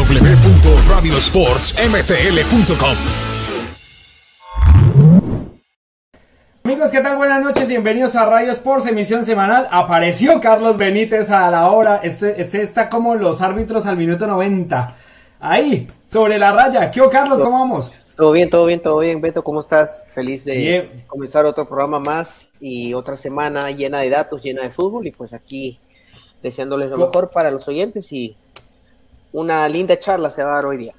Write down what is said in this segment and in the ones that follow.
www.radiosportsmtl.com Amigos, ¿qué tal? Buenas noches, bienvenidos a Radio Sports, emisión semanal. Apareció Carlos Benítez a la hora. Este, este está como los árbitros al minuto 90. Ahí, sobre la raya. ¿Qué, Carlos? ¿Cómo vamos? Todo bien, todo bien, todo bien. Beto, ¿cómo estás? Feliz de comenzar otro programa más y otra semana llena de datos, llena de fútbol. Y pues aquí deseándoles lo mejor para los oyentes y una linda charla se va a dar hoy día.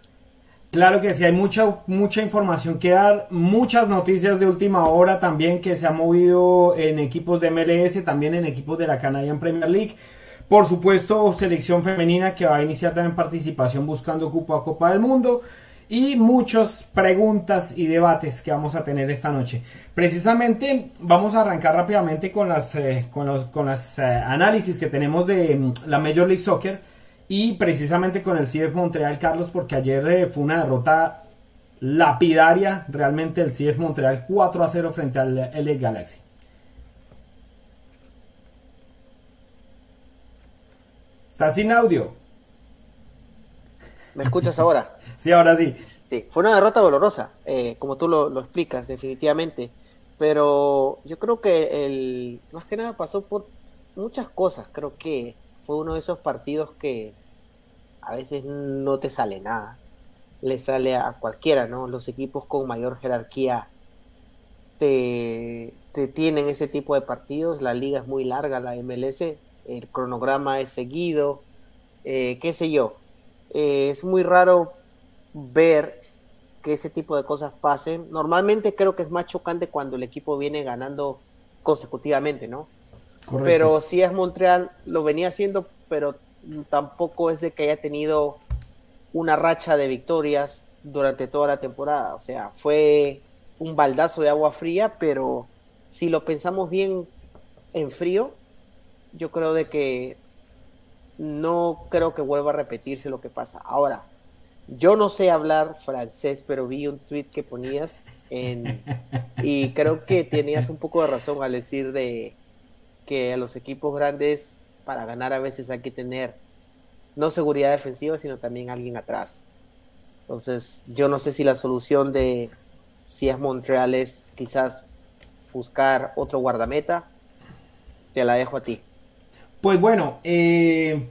Claro que sí, hay mucha, mucha información que dar, muchas noticias de última hora también que se ha movido en equipos de MLS, también en equipos de la Canadian Premier League. Por supuesto, selección femenina que va a iniciar también participación buscando cupo a Copa del Mundo y muchas preguntas y debates que vamos a tener esta noche. Precisamente vamos a arrancar rápidamente con las, eh, con los con las, eh, análisis que tenemos de mm, la Major League Soccer y precisamente con el CF Montreal, Carlos, porque ayer eh, fue una derrota lapidaria realmente el CF Montreal 4 a 0 frente al LA Galaxy. ¿Estás sin audio? ¿Me escuchas ahora? sí, ahora sí. Sí, fue una derrota dolorosa, eh, como tú lo, lo, explicas, definitivamente. Pero yo creo que el más que nada pasó por muchas cosas. Creo que fue uno de esos partidos que a veces no te sale nada. Le sale a cualquiera, ¿no? Los equipos con mayor jerarquía te, tienen ese tipo de partidos. La liga es muy larga, la MLS. El cronograma es seguido. Eh, qué sé yo. Eh, es muy raro ver que ese tipo de cosas pasen. Normalmente creo que es más chocante cuando el equipo viene ganando consecutivamente, ¿no? Pero si es Montreal, lo venía haciendo, pero tampoco es de que haya tenido una racha de victorias durante toda la temporada. O sea, fue un baldazo de agua fría, pero si lo pensamos bien en frío, yo creo de que no creo que vuelva a repetirse lo que pasa. Ahora, yo no sé hablar francés, pero vi un tweet que ponías en, y creo que tenías un poco de razón al decir de que a los equipos grandes para ganar a veces hay que tener no seguridad defensiva, sino también alguien atrás. Entonces, yo no sé si la solución de si es Montreal es quizás buscar otro guardameta. Te la dejo a ti. Pues bueno, eh,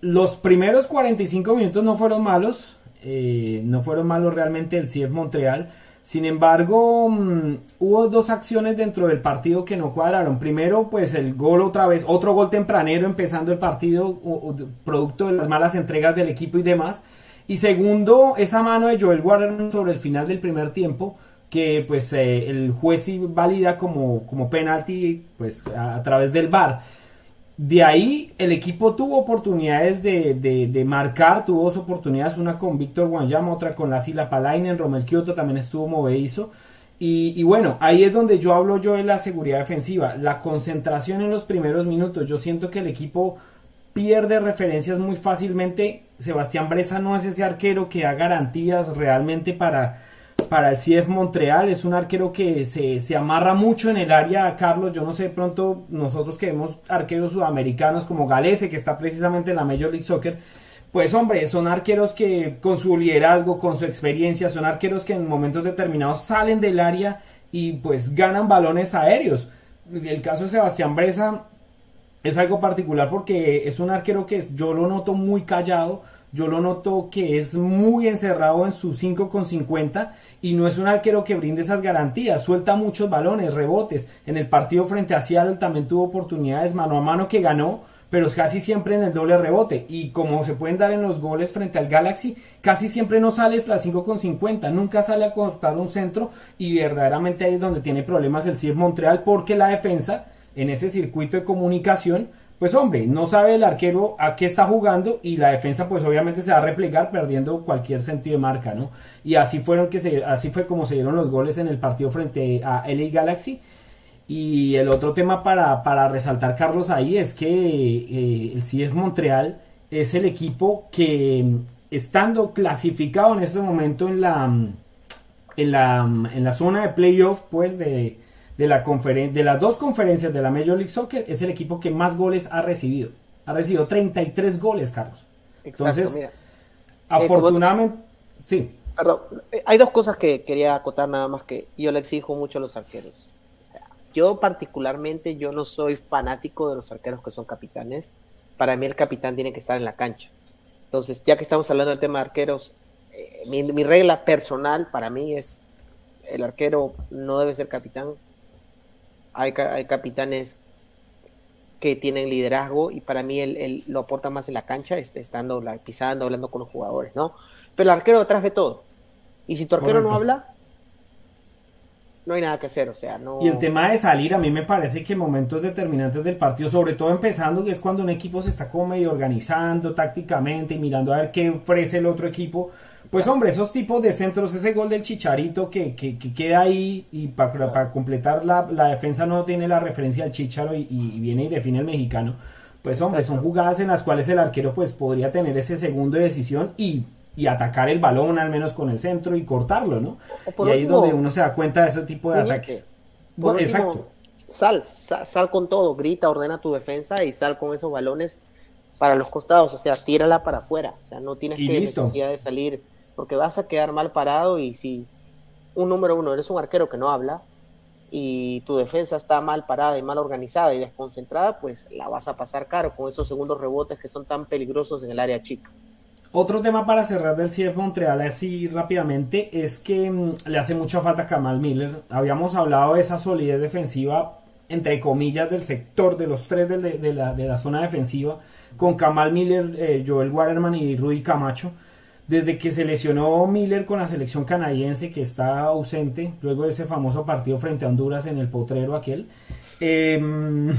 los primeros 45 minutos no fueron malos. Eh, no fueron malos realmente el CF Montreal. Sin embargo, mm, hubo dos acciones dentro del partido que no cuadraron. Primero, pues el gol otra vez, otro gol tempranero empezando el partido, producto de las malas entregas del equipo y demás. Y segundo, esa mano de Joel Warren sobre el final del primer tiempo, que pues eh, el juez valida como, como penalti pues a, a través del VAR. De ahí el equipo tuvo oportunidades de, marcar, tuvo dos oportunidades, una con Víctor Guanyama, otra con la Sila Palainen, Romel Kioto también estuvo movedizo. Y, bueno, ahí es donde yo hablo yo de la seguridad defensiva, la concentración en los primeros minutos. Yo siento que el equipo pierde referencias muy fácilmente. Sebastián Bresa no es ese arquero que da garantías realmente para, para el CF Montreal. Es un arquero que se, amarra mucho en el área, Carlos. Yo no sé, pronto nosotros que vemos arqueros sudamericanos como Galese, que está precisamente en la Major League Soccer, pues hombre, son arqueros que con su liderazgo, con su experiencia, son arqueros que en momentos determinados salen del área y pues ganan balones aéreos. El caso de Sebastián Bresa es algo particular porque es un arquero que yo lo noto muy callado, yo lo noto que es muy encerrado en su 5 con 50 y no es un arquero que brinde esas garantías, suelta muchos balones, rebotes. En el partido frente a Seattle también tuvo oportunidades mano a mano que ganó, pero casi siempre en el doble rebote. Y como se pueden dar en los goles frente al Galaxy, casi siempre no sales la 5 con 50, nunca sale a cortar un centro y verdaderamente ahí es donde tiene problemas el CIF Montreal porque la defensa en ese circuito de comunicación pues hombre, no sabe el arquero a qué está jugando y la defensa pues obviamente se va a replegar perdiendo cualquier sentido de marca, ¿no? Y así fueron que se, así fue como se dieron los goles en el partido frente a LA Galaxy. Y el otro tema para, para resaltar, Carlos, ahí es que eh, el CIES Montreal es el equipo que estando clasificado en este momento en la, en la, en la zona de playoff, pues de, de, la de las dos conferencias de la Major League Soccer, es el equipo que más goles ha recibido. Ha recibido 33 goles, Carlos. Entonces, Afortunadamente, sí. Perdón, hay dos cosas que quería acotar nada más que yo le exijo mucho a los arqueros. yo particularmente, yo no soy fanático de los arqueros que son capitanes. Para mí el capitán tiene que estar en la cancha. Entonces, ya que estamos hablando del tema de arqueros, eh, mi, regla personal para mí es el arquero no debe ser capitán. Hay, hay capitanes que tienen liderazgo y para mí él, lo aporta más en la cancha, estando pisando, hablando con los jugadores, ¿no? Pero el arquero detrás de todo. Y si tu arquero no habla, no hay nada que hacer, o sea, no... Y el tema de salir, a mí me parece que en momentos determinantes del partido, sobre todo empezando, que es cuando un equipo se está como medio organizando tácticamente y mirando a ver qué ofrece el otro equipo, pues hombre, esos tipos de centros, ese gol del Chicharito que, que, queda ahí y para, completar la, defensa no tiene la referencia al Chicharo y, viene y define el mexicano, pues hombre, son jugadas en las cuales el arquero pues podría tener ese segundo de decisión y y atacar el balón al menos con el centro y cortarlo, ¿no? y ahí es donde uno se da cuenta de ese tipo de ataques. Exacto. Sal, sal, con todo, grita, ordena tu defensa y sal con esos balones para los costados, o sea, tírala para afuera, o sea, no tienes que necesidad de salir porque vas a quedar mal parado y si un número uno eres un arquero que no habla y tu defensa está mal parada y mal organizada y desconcentrada, pues la vas a pasar caro con esos segundos rebotes que son tan peligrosos en el área chica. Otro tema para cerrar del CF Montreal así rápidamente es que mm, le hace mucha falta a Kamal Miller. Habíamos hablado de esa solidez defensiva, entre comillas, del sector de los tres de, la, zona defensiva, con Kamal Miller, eh, Joel Waterman y Rudy Camacho. Desde que se lesionó Miller con la selección canadiense, que está ausente, luego de ese famoso partido frente a Honduras en el potrero aquel. Eh,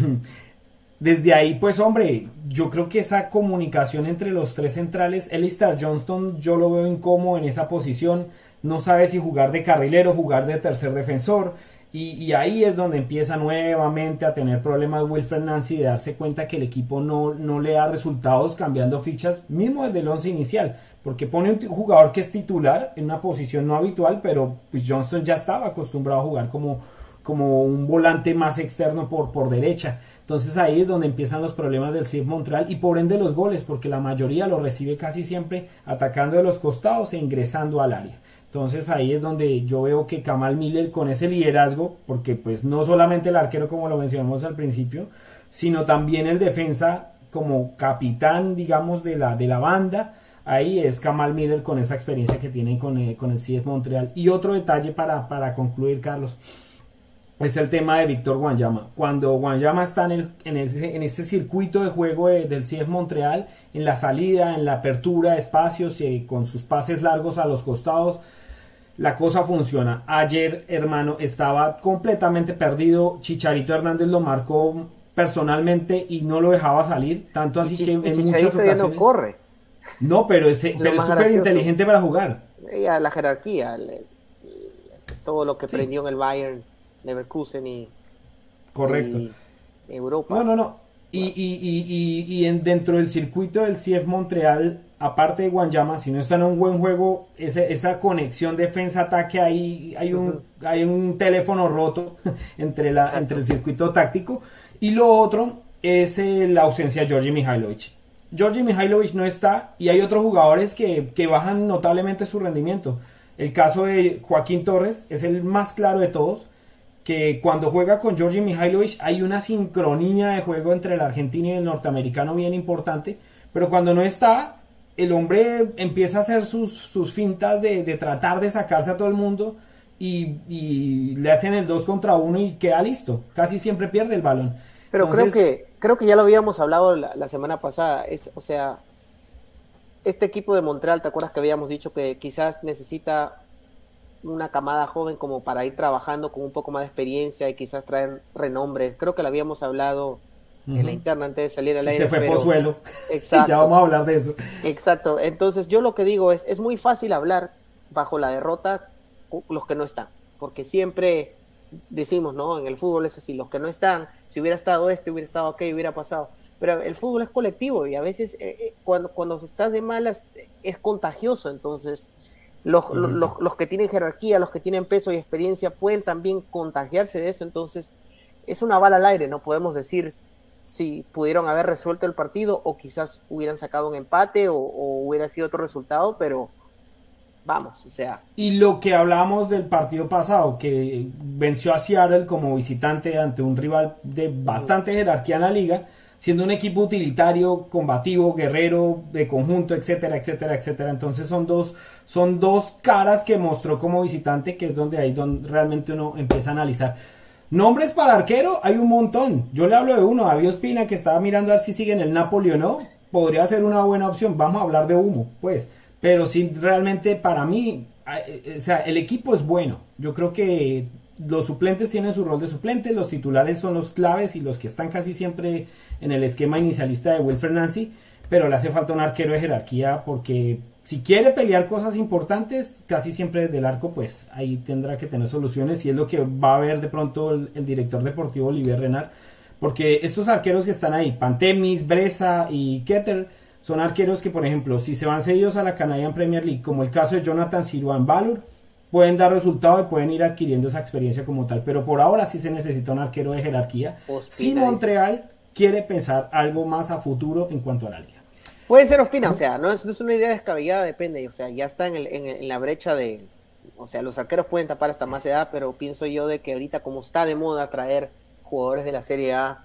desde ahí, pues hombre, yo creo que esa comunicación entre los tres centrales, Elistar Johnston, yo lo veo incómodo en esa posición, no sabe si jugar de carrilero, jugar de tercer defensor, y, ahí es donde empieza nuevamente a tener problemas Wilfred Nancy de darse cuenta que el equipo no, no le da resultados cambiando fichas, mismo desde el once inicial, porque pone un jugador que es titular en una posición no habitual, pero pues Johnston ya estaba acostumbrado a jugar como como un volante más externo por, por derecha. Entonces ahí es donde empiezan los problemas del CIF Montreal y por ende los goles, porque la mayoría lo recibe casi siempre atacando de los costados e ingresando al área. Entonces ahí es donde yo veo que Kamal Miller con ese liderazgo, porque pues no solamente el arquero como lo mencionamos al principio, sino también el defensa como capitán, digamos, de la, de la banda, ahí es Kamal Miller con esa experiencia que tiene con, eh, con el CIF Montreal. Y otro detalle para, para concluir, Carlos es el tema de Víctor Guanyama. Cuando Guanyama está en, el, en, ese, en este circuito de juego del CIEF Montreal, en la salida, en la apertura de espacios, eh, con sus pases largos a los costados, la cosa funciona. Ayer, hermano, estaba completamente perdido. Chicharito Hernández lo marcó personalmente y no lo dejaba salir. Tanto así que en muchas ocasiones. no corre. No, pero, es súper inteligente para jugar. la jerarquía, todo lo que prendió en el Bayern Leverkusen y, Correcto. Europa. No, no, no. Y, y, y, en, dentro del circuito del CF Montreal, aparte de Guanyama, si no está en un buen juego, ese, esa conexión defensa-ataque, ahí hay un, hay un teléfono roto entre, la, entre el circuito táctico. Y lo otro es eh, la ausencia de Georgi Mihailovic. Georgi Mihailovic no está y hay otros jugadores que, que bajan notablemente su rendimiento. El caso de Joaquín Torres es el más claro de todos que cuando juega con Georgi Mihailovic hay una sincronía de juego entre el argentino y el norteamericano bien importante, pero cuando no está, el hombre empieza a hacer sus, fintas de, tratar de sacarse a todo el mundo y, le hacen el 2 contra 1 y queda listo, casi siempre pierde el balón. Pero creo que creo que ya lo habíamos hablado la, la semana pasada, es, o sea, este equipo de Montreal, ¿te acuerdas que habíamos dicho que quizás necesita una camada joven como para ir trabajando con un poco más de experiencia y quizás traer renombre. Creo que lo habíamos hablado en la interna antes de salir al aire. Se fue por suelo. Exacto. ya vamos a hablar de eso. Exacto. Entonces yo lo que digo es, es muy fácil hablar bajo la derrota los que no están, porque siempre decimos, ¿no? En el fútbol es así, los que no están, si hubiera estado este, hubiera estado ok, hubiera pasado. Pero el fútbol es colectivo y a veces eh, eh, cuando, cuando se está de malas es contagioso, entonces los, los, los, que tienen jerarquía, los que tienen peso y experiencia pueden también contagiarse de eso. Entonces, es una bala al aire, no podemos decir si pudieron haber resuelto el partido o quizás hubieran sacado un empate o, hubiera sido otro resultado, pero vamos, o sea. Y lo que hablamos del partido pasado, que venció a Seattle como visitante ante un rival de bastante jerarquía en la liga, siendo un equipo utilitario, combativo, guerrero, de conjunto, etcétera, etcétera, etcétera. Entonces son dos, son dos caras que mostró como visitante, que es donde ahí donde realmente uno empieza a analizar. Nombres para arquero hay un montón. Yo le hablo de uno, David Ospina, que estaba mirando a ver si sigue en el Napoli o no. Podría ser una buena opción. Vamos a hablar de humo, pues. Pero sí, realmente para mí, eh, o sea, el equipo es bueno. Yo creo que los suplentes tienen su rol de suplentes, los titulares son los claves y los que están casi siempre en el esquema inicialista de Wilfred Nancy, pero le hace falta un arquero de jerarquía porque si quiere pelear cosas importantes, casi siempre desde el arco, pues ahí tendrá que tener soluciones y es lo que va a ver de pronto el, director deportivo Olivier Renard, porque estos arqueros que están ahí, Pantemis, Bresa y Ketter, son arqueros que, por ejemplo, si se van seguidos a la Canadian Premier League, como el caso de Jonathan Siruan Valor, pueden dar resultado y pueden ir adquiriendo esa experiencia como tal. Pero por ahora sí se necesita un arquero de jerarquía. si Montreal quiere pensar algo más a futuro en cuanto a la liga. Puede ser Ospina, o sea, no es, una idea descabellada, depende, o sea, ya está en, en, la brecha de, o sea, los arqueros pueden tapar hasta más edad, pero pienso yo de que ahorita como está de moda traer jugadores de la Serie A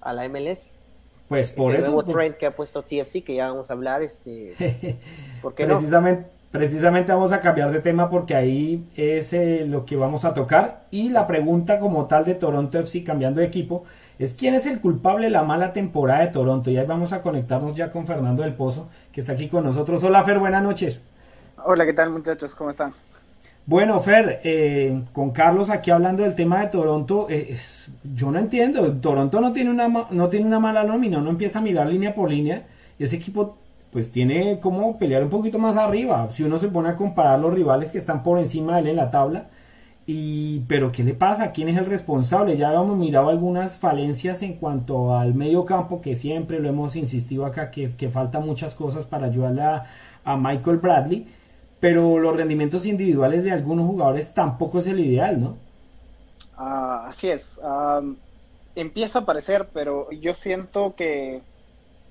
a la MLS, pues por eso. nuevo trend que ha puesto TFC, que ya vamos a hablar, este, ¿por qué Precisamente, Precisamente vamos a cambiar de tema porque ahí es eh, lo que vamos a tocar. Y la pregunta como tal de Toronto FC cambiando de equipo es quién es el culpable de la mala temporada de Toronto. Y ahí vamos a conectarnos ya con Fernando del Pozo, que está aquí con nosotros. Hola Fer, buenas noches. Hola, ¿qué tal muchachos? ¿Cómo están? Bueno, Fer, eh, con Carlos aquí hablando del tema de Toronto, eh, yo no entiendo. Toronto no tiene, una, no tiene una mala nómina, uno empieza a mirar línea por línea y ese equipo pues tiene como pelear un poquito más arriba. Si uno se pone a comparar los rivales que están por encima de él en la tabla. Y, pero ¿qué le pasa? ¿Quién es el responsable? Ya habíamos mirado algunas falencias en cuanto al medio campo, que siempre lo hemos insistido acá, que, que faltan muchas cosas para ayudarle a, Michael Bradley. Pero los rendimientos individuales de algunos jugadores tampoco es el ideal, ¿no? Ah, así es. empieza a parecer, pero yo siento que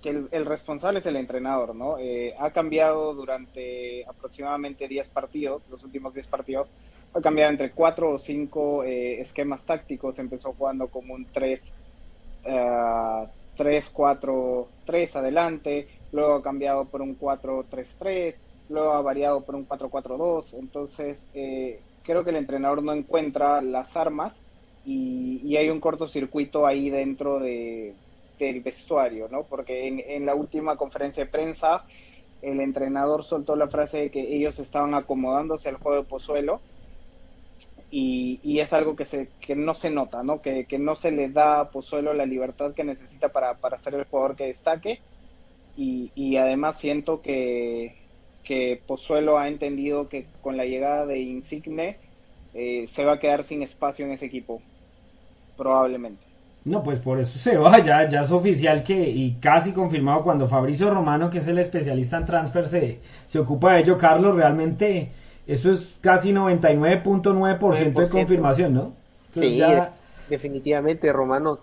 que el, responsable es el entrenador, ¿no? Eh, ha cambiado durante aproximadamente 10 partidos, los últimos 10 partidos, cambiado entre 4 o 5 eh, esquemas tácticos, empezó jugando como un 3, 3, 4, 3 adelante, luego ha cambiado por un 4, 3, 3, luego ha variado por un 4, 4, 2, entonces eh, creo que el entrenador no encuentra las armas y, hay un cortocircuito ahí dentro de del vestuario, ¿no? Porque en, la última conferencia de prensa el entrenador soltó la frase de que ellos estaban acomodándose al juego de Pozuelo y, es algo que, se, que no se nota, ¿no? Que, no se le da a Pozuelo la libertad que necesita para, para ser el jugador que destaque y, además siento que, que Pozuelo ha entendido que con la llegada de Insigne eh, se va a quedar sin espacio en ese equipo, probablemente. No, pues por eso se va, ya, ya es oficial que, y casi confirmado cuando Fabricio Romano, que es el especialista en transfer, se, se ocupa de ello, Carlos, realmente eso es casi 99.9% de confirmación, ¿no? sí, definitivamente Romano,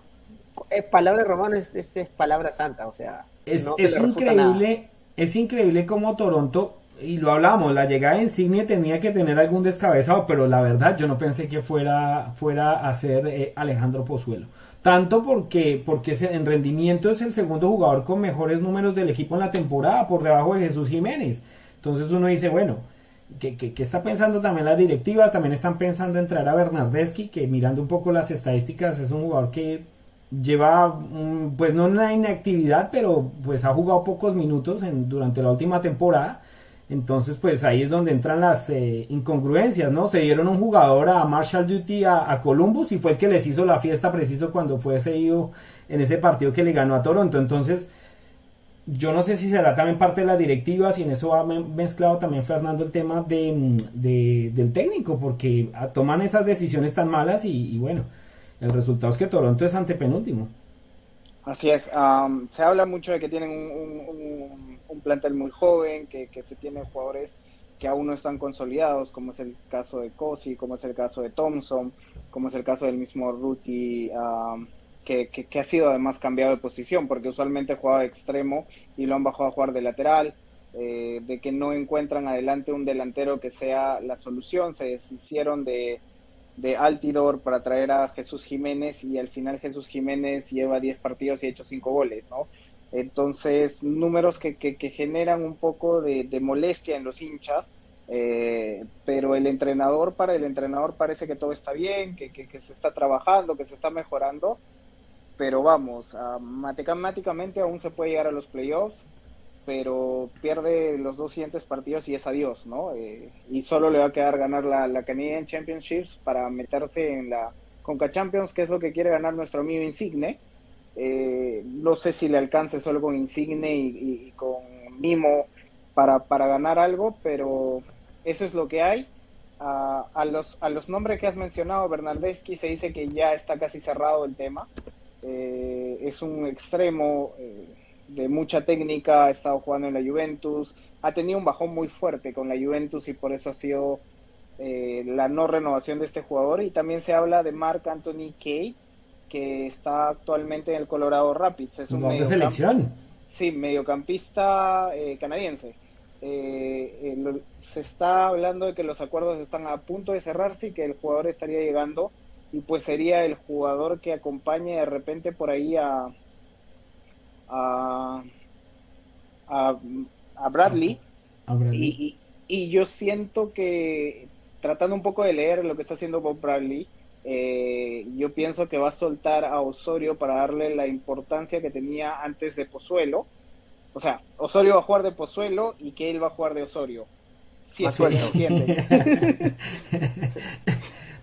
es palabra de Romano es, es, palabra santa, o sea, es, es increíble, es increíble como Toronto y lo hablamos, la llegada de Insigne tenía que tener algún descabezado, pero la verdad yo no pensé que fuera, fuera a ser eh, Alejandro Pozuelo. Tanto porque, porque en rendimiento es el segundo jugador con mejores números del equipo en la temporada, por debajo de Jesús Jiménez. Entonces uno dice, bueno, ¿qué, está pensando también las directivas? También están pensando en traer a Bernardeschi, que mirando un poco las estadísticas es un jugador que lleva, pues no una inactividad, pero pues ha jugado pocos minutos en, durante la última temporada entonces, pues ahí es donde entran las eh, incongruencias, ¿no? Se dieron un jugador a Marshall Duty a, Columbus y fue el que les hizo la fiesta preciso cuando fue seguido en ese partido que le ganó a Toronto. Entonces, yo no sé si será también parte de la directiva, si en eso ha mezclado también Fernando el tema de, del técnico, porque ah, toman esas decisiones tan malas y, bueno, el resultado es que Toronto es antepenúltimo. Así es, se habla mucho de que tienen un un plantel muy joven, que, se tiene jugadores que aún no están consolidados, como es el caso de Cosi, como es el caso de Thompson, como es el caso del mismo Ruti que, que, ha sido además cambiado de posición, porque usualmente jugaba de extremo y lo han bajado a jugar de lateral, eh, de que no encuentran adelante un delantero que sea la solución, se deshicieron de, de Altidor para traer a Jesús Jiménez y al final Jesús Jiménez lleva 10 partidos y ha hecho 5 goles, ¿no? Entonces, números que, que, generan un poco de, de, molestia en los hinchas, eh, pero el entrenador, para el entrenador parece que todo está bien, que, que se está trabajando, que se está mejorando, pero vamos, matemáticamente aún se puede llegar a los playoffs, pero pierde los dos siguientes partidos y es adiós, ¿no? Eh, y solo le va a quedar ganar la, Canadian Championships para meterse en la Conca Champions, que es lo que quiere ganar nuestro amigo Insigne. Eh, no sé si le alcance solo con Insigne y, con Mimo para, para ganar algo, pero eso es lo que hay. a, los, a los nombres que has mencionado, Bernardeschi, se dice que ya está casi cerrado el tema. Eh, es un extremo eh, de mucha técnica, ha estado jugando en la Juventus, ha tenido un bajón muy fuerte con la Juventus y por eso ha sido eh, la no renovación de este jugador. Y también se habla de Mark Anthony Kay, que está actualmente en el Colorado Rapids. Es un de selección. Sí, mediocampista canadiense. se está hablando de que los acuerdos están a punto de cerrarse y que el jugador estaría llegando y pues sería el jugador que acompañe de repente por ahí a a, a, Bradley, Y, y, yo siento que tratando un poco de leer lo que está haciendo Bob Bradley eh, yo pienso que va a soltar a Osorio para darle la importancia que tenía antes de Pozuelo. O sea, Osorio va a jugar de Pozuelo y que él va a jugar de Osorio. Sí, es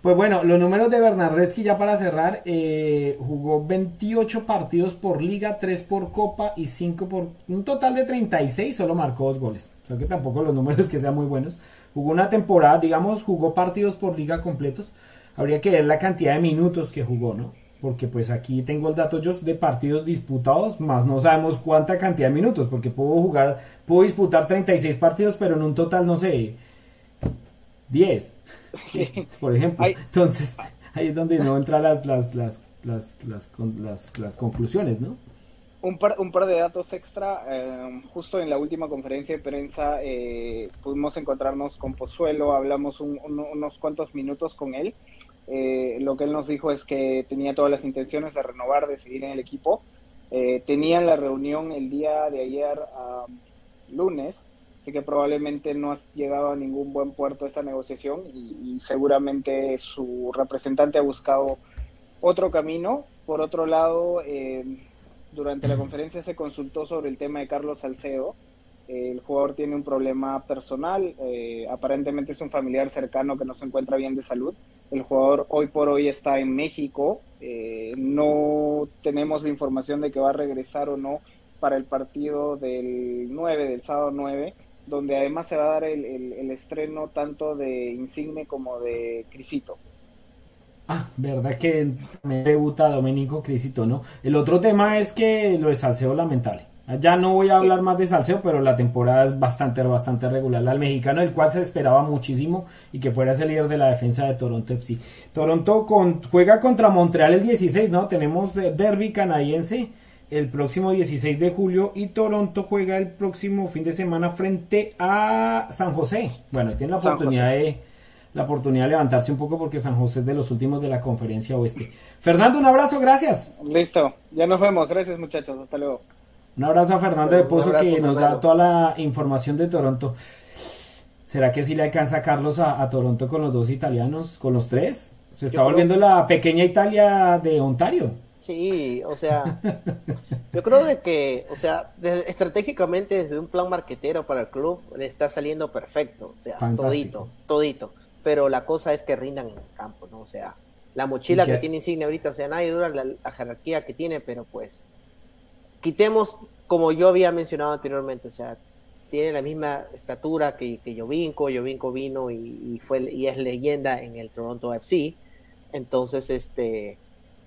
Pues bueno, los números de Bernardeschi ya para cerrar, eh, jugó 28 partidos por liga, 3 por copa y 5 por... Un total de 36, solo marcó dos goles. O sea que tampoco los números que sean muy buenos. Jugó una temporada, digamos, jugó partidos por liga completos. Habría que ver la cantidad de minutos que jugó, ¿no? Porque pues aquí tengo el dato yo de partidos disputados, más no sabemos cuánta cantidad de minutos, porque puedo jugar, puedo disputar 36 partidos, pero en un total, no sé, 10, por ejemplo. Entonces, ahí es donde no entran las, las, las, las, las, las, conclusiones, ¿no? Un par, un par de datos extra. Eh, justo en la última conferencia de prensa eh, pudimos encontrarnos con Pozuelo, hablamos unos cuantos minutos con él. Eh, lo que él nos dijo es que tenía todas las intenciones de renovar, de seguir en el equipo. tenían la reunión el día de ayer, lunes, Así que probablemente no has llegado a ningún buen puerto esta negociación y, seguramente su representante ha buscado otro camino. Por otro lado, eh, durante la conferencia se consultó sobre el tema de Carlos Salcedo. el jugador tiene un problema personal, eh, aparentemente es un familiar cercano que no se encuentra bien de salud. El jugador hoy por hoy está en México. Eh, no tenemos la información de que va a regresar o no para el partido del 9, del sábado 9 donde además se va a dar el, estreno tanto de Insigne como de Crisito. Ah, verdad que me debuta Domenico Crisito, ¿no? El otro tema es que lo de Salseo lamentable. Ya no voy a hablar más de Salseo, pero la temporada es bastante, bastante regular. Al mexicano, el cual se esperaba muchísimo y que fuera ese líder de la defensa de Toronto FC. Toronto con, juega contra Montreal el 16, ¿no? Tenemos eh, derby canadiense el próximo 16 de julio y Toronto juega el próximo fin de semana frente a San José. Bueno, tiene la oportunidad de la oportunidad de levantarse un poco porque San José es de los últimos de la conferencia oeste. Fernando, un abrazo, gracias. Listo, ya nos vemos, gracias muchachos, hasta luego. Un abrazo a Fernando de Pozo que nos da toda la información de Toronto. ¿Será que si le alcanza a Carlos a, Toronto con los dos italianos, con los tres? Se está volviendo la pequeña Italia de Ontario. Sí, o sea, yo creo de que, o sea, estratégicamente desde un plan marquetero para el club le está saliendo perfecto, o sea, todito, todito. Pero la cosa es que rindan en el campo, ¿no? O sea, la mochila que tiene Insigne ahorita, o sea, nadie dura la, jerarquía que tiene, pero pues quitemos, como yo había mencionado anteriormente, o sea, tiene la misma estatura que, que Jovinko, Jovinko vino y, y, fue, y es leyenda en el Toronto FC, entonces, este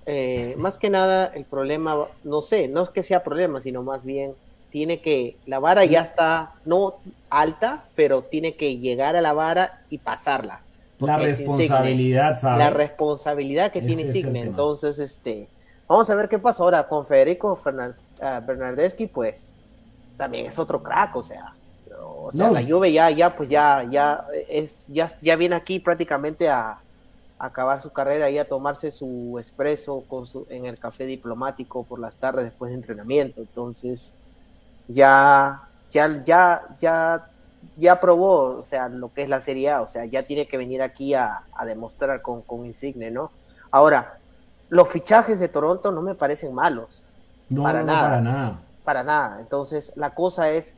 eh, más que nada el problema, no sé, no es que sea problema, sino más bien tiene que, la vara ya está, no alta, pero tiene que llegar a la vara y pasarla. La responsabilidad, ¿sabes? La responsabilidad que tiene Signe. Entonces, este, Vamos a ver qué pasa ahora con Federico ah, Bernardeschi, pues también es otro crack, o sea, o sea, la Juve ya, ya, pues ya, ya es, ya, ya viene aquí prácticamente a, acabar su carrera y a tomarse su expreso con su, en el café diplomático por las tardes después de entrenamiento. Entonces, ya, ya, ya, ya, ya probó, o sea, lo que es la Serie A, o sea, ya tiene que venir aquí a, demostrar con, con Insigne, ¿no? Ahora, los fichajes de Toronto no me parecen malos. No, para nada. Para nada. Para nada. Entonces, la cosa es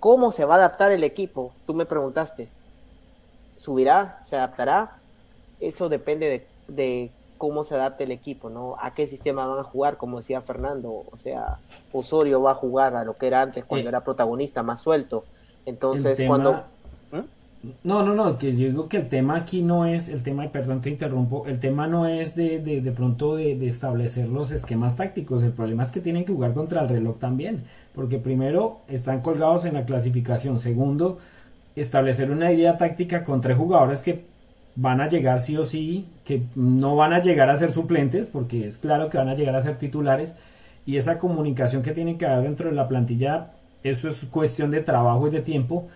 cómo se va a adaptar el equipo. Tú me preguntaste. ¿Subirá? ¿Se adaptará? Eso depende de, cómo se adapte el equipo, ¿no? A qué sistema van a jugar, como decía Fernando. O sea, Osorio va a jugar a lo que era antes, cuando era protagonista, más suelto. Entonces, cuando no, no, no, es que yo digo que el tema aquí no es, el tema, perdón te interrumpo, el tema no es de, de, de pronto de, de, establecer los esquemas tácticos, el problema es que tienen que jugar contra el reloj también, porque primero están colgados en la clasificación, segundo, establecer una idea táctica con tres jugadores que van a llegar sí o sí, que no van a llegar a ser suplentes, porque es claro que van a llegar a ser titulares, y esa comunicación que tienen que haber dentro de la plantilla, eso es cuestión de trabajo y de tiempo,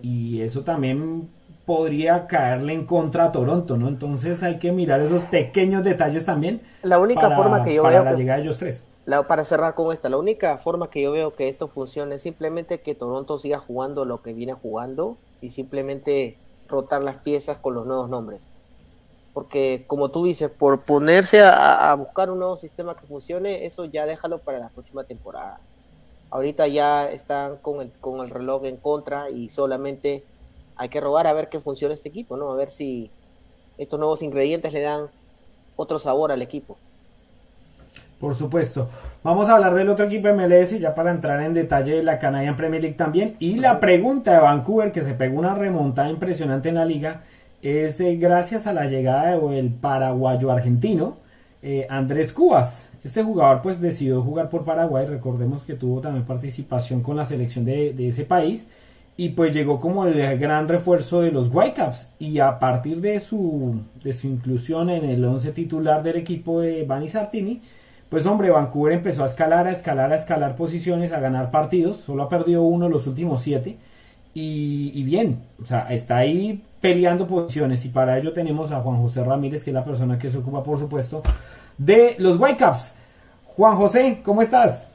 y eso también podría caerle en contra a Toronto, ¿no? Entonces hay que mirar esos pequeños detalles también. La única forma que yo para veo la llegada de ellos tres. para cerrar con esta, la única forma que yo veo que esto funcione es simplemente que Toronto siga jugando lo que viene jugando y simplemente rotar las piezas con los nuevos nombres. Porque como tú dices, por ponerse a, buscar un nuevo sistema que funcione, eso ya déjalo para la próxima temporada ahorita ya están con el, con el reloj en contra y solamente hay que robar a ver qué funciona este equipo, ¿no? A ver si estos nuevos ingredientes le dan otro sabor al equipo. Por supuesto. Vamos a hablar del otro equipo MLS ya para entrar en detalle de la Canadian Premier League también. Y la pregunta de Vancouver, que se pegó una remontada impresionante en la liga, es eh, gracias a la llegada del paraguayo argentino, eh, Andrés Cubas. Este jugador pues decidió jugar por Paraguay, recordemos que tuvo también participación con la selección de, ese país y pues llegó como el gran refuerzo de los Whitecaps y a partir de su, de su inclusión en el 11 titular del equipo de Bani Sartini, pues hombre, Vancouver empezó a escalar, a escalar, a escalar posiciones, a ganar partidos, solo ha perdido uno los últimos siete y, y bien, o sea, está ahí peleando posiciones y para ello tenemos a Juan José Ramírez, que es la persona que se ocupa, por supuesto, de los Whitecaps. Juan José, ¿cómo estás?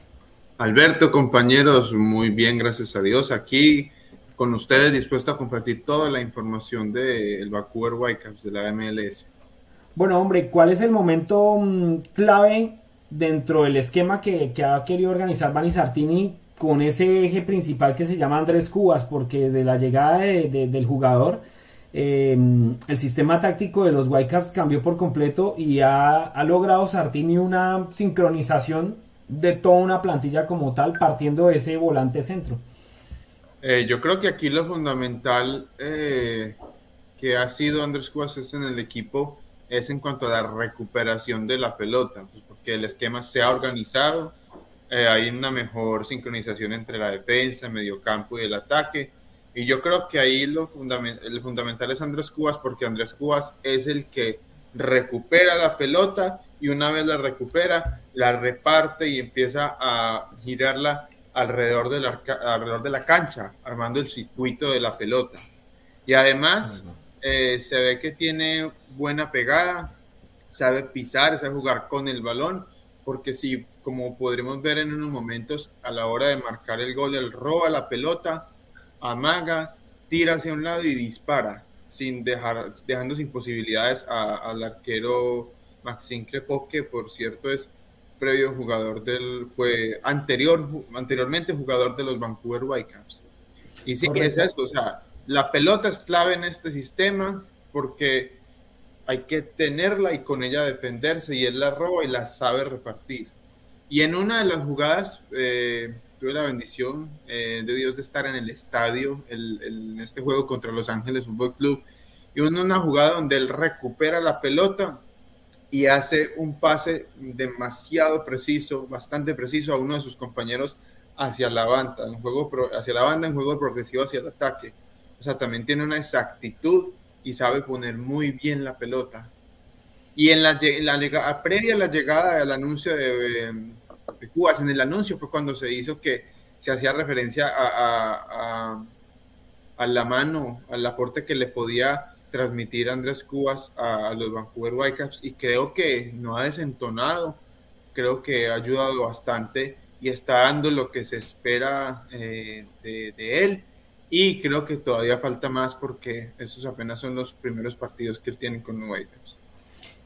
Alberto, compañeros, muy bien, gracias a Dios. Aquí con ustedes dispuesto a compartir toda la información del de Vancouver Whitecaps de la MLS. Bueno, hombre, ¿cuál es el momento mm, clave dentro del esquema que, ha querido organizar Bani Sartini con ese eje principal que se llama Andrés Cubas? Porque de la llegada del jugador Em, el sistema táctico de los Whitecaps cambió por completo y ha, logrado Sartini una sincronización de toda una plantilla como tal, partiendo de ese volante centro. Eh, yo creo que aquí lo fundamental eh, que ha sido Andrés Cubas en el equipo es en cuanto a la recuperación de la pelota, porque el esquema se ha organizado, eh, hay una mejor sincronización entre la defensa, el mediocampo y el ataque. Y yo creo que ahí lo el fundamental es Andrés Cubas, porque Andrés Cubas es el que recupera la pelota y una vez la recupera, la reparte y empieza a girarla alrededor de la, alrededor de la cancha, armando el circuito de la pelota. Y además eh, se ve que tiene buena pegada, sabe pisar, sabe jugar con el balón, porque si, como podremos ver en unos momentos, a la hora de marcar el gol, él roba la pelota, amaga, tira hacia un lado y dispara, sin dejar, dejando sin posibilidades al arquero Maxime Crepo, que por cierto es previo jugador del, fue anterior, anteriormente jugador de los Vancouver Whitecaps. Y sí que es esto, o sea, la pelota es clave en este sistema porque hay que tenerla y con ella defenderse y él la roba y la sabe repartir. Y en una de las jugadas, eh, tuve la bendición eh, de Dios de estar en el estadio en este juego contra Los Ángeles Fútbol Club y una, una jugada donde él recupera la pelota y hace un pase demasiado preciso, bastante preciso a uno de sus compañeros hacia la banda, en juego hacia la banda en juego progresivo hacia el ataque. O sea, también tiene una exactitud y sabe poner muy bien la pelota. Y en la, la, previa a la llegada del anuncio de, Cubas, en el anuncio fue cuando se hizo que se hacía referencia a, a, la mano, al aporte que le podía transmitir Andrés Cubas a, los Vancouver Whitecaps y creo que no ha desentonado, creo que ha ayudado bastante y está dando lo que se espera eh, de, él y creo que todavía falta más porque esos apenas son los primeros partidos que él tiene con los Whitecaps.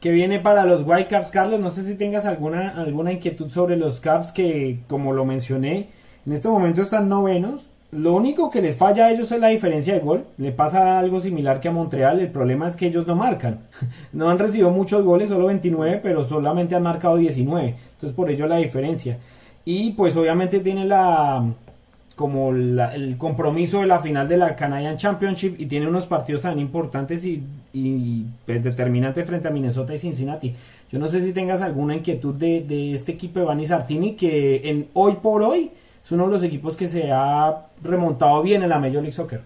Que viene para los Whitecaps, Carlos, no sé si tengas alguna, alguna inquietud sobre los Caps que, como lo mencioné, en este momento están novenos, lo único que les falla a ellos es la diferencia de gol. Le pasa algo similar que a Montreal. El problema es que ellos no marcan. No han recibido muchos goles, solo 29, pero solamente han marcado 19. Entonces por ello la diferencia. Y pues obviamente tiene la como el compromiso de la final de la Canadian Championship y tiene unos partidos tan importantes y, y pues, determinantes frente a Minnesota y Cincinnati. Yo no sé si tengas alguna inquietud de, este equipo de Vani Sartini que en hoy por hoy es uno de los equipos que se ha remontado bien en la Major League Soccer.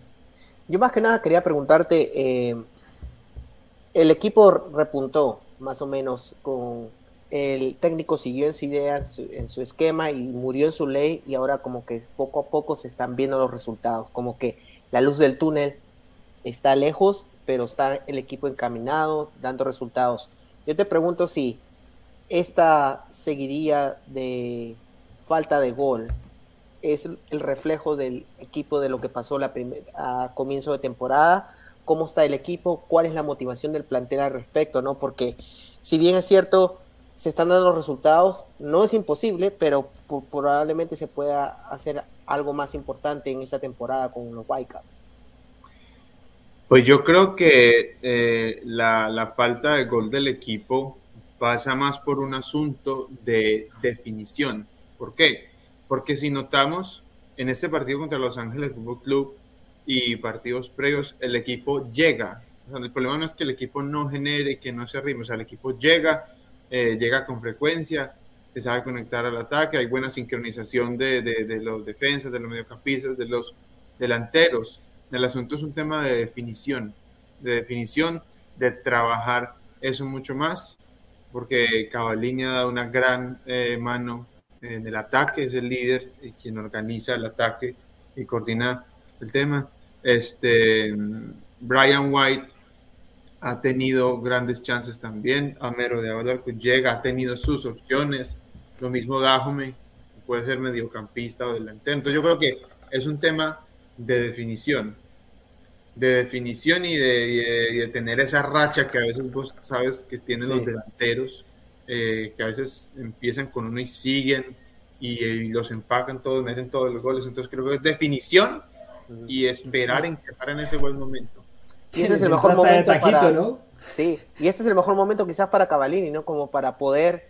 Yo más que nada quería preguntarte, eh, el equipo repuntó más o menos con el técnico siguió en su idea, en su, esquema y murió en su ley y ahora como que poco a poco se están viendo los resultados, como que la luz del túnel está lejos, pero está el equipo encaminado, dando resultados. Yo te pregunto si esta seguidilla de falta de gol es el reflejo del equipo de lo que pasó a comienzo de temporada, cómo está el equipo, cuál es la motivación del plantel al respecto, ¿no? Porque si bien es cierto, se están dando los resultados, no es imposible, pero probablemente se pueda hacer algo más importante en esta temporada con los Whitecaps. Pues yo creo que eh, la, la falta de gol del equipo pasa más por un asunto de definición. ¿Por qué? Porque si notamos, en este partido contra Los Ángeles Fútbol Club y partidos previos, el equipo llega. el problema no es que el equipo no genere, que no se arrime, o sea, el equipo llega, eh, llega con frecuencia, se sabe conectar al ataque, hay buena sincronización de, de, los defensas, de los mediocampistas, de los delanteros. El asunto es un tema de definición, de definición, de trabajar eso mucho más, porque Cavallini ha dado una gran eh, mano en el ataque, es el líder y quien organiza el ataque y coordina el tema. Este, Brian White ha tenido grandes chances también. Amero de Avalar que llega, ha tenido sus opciones. Lo mismo Dajome, puede ser mediocampista o delantero. Entonces yo creo que es un tema de definición. De definición y de, tener esa racha que a veces vos sabes que tienen los delanteros eh, que a veces empiezan con uno y siguen y, los empacan todos, meten todos los goles. Entonces creo que es definición y esperar en estar en ese buen momento. Y este es el mejor momento para... ¿no? Sí, y este es el mejor momento quizás para Cavallini, ¿no? Como para poder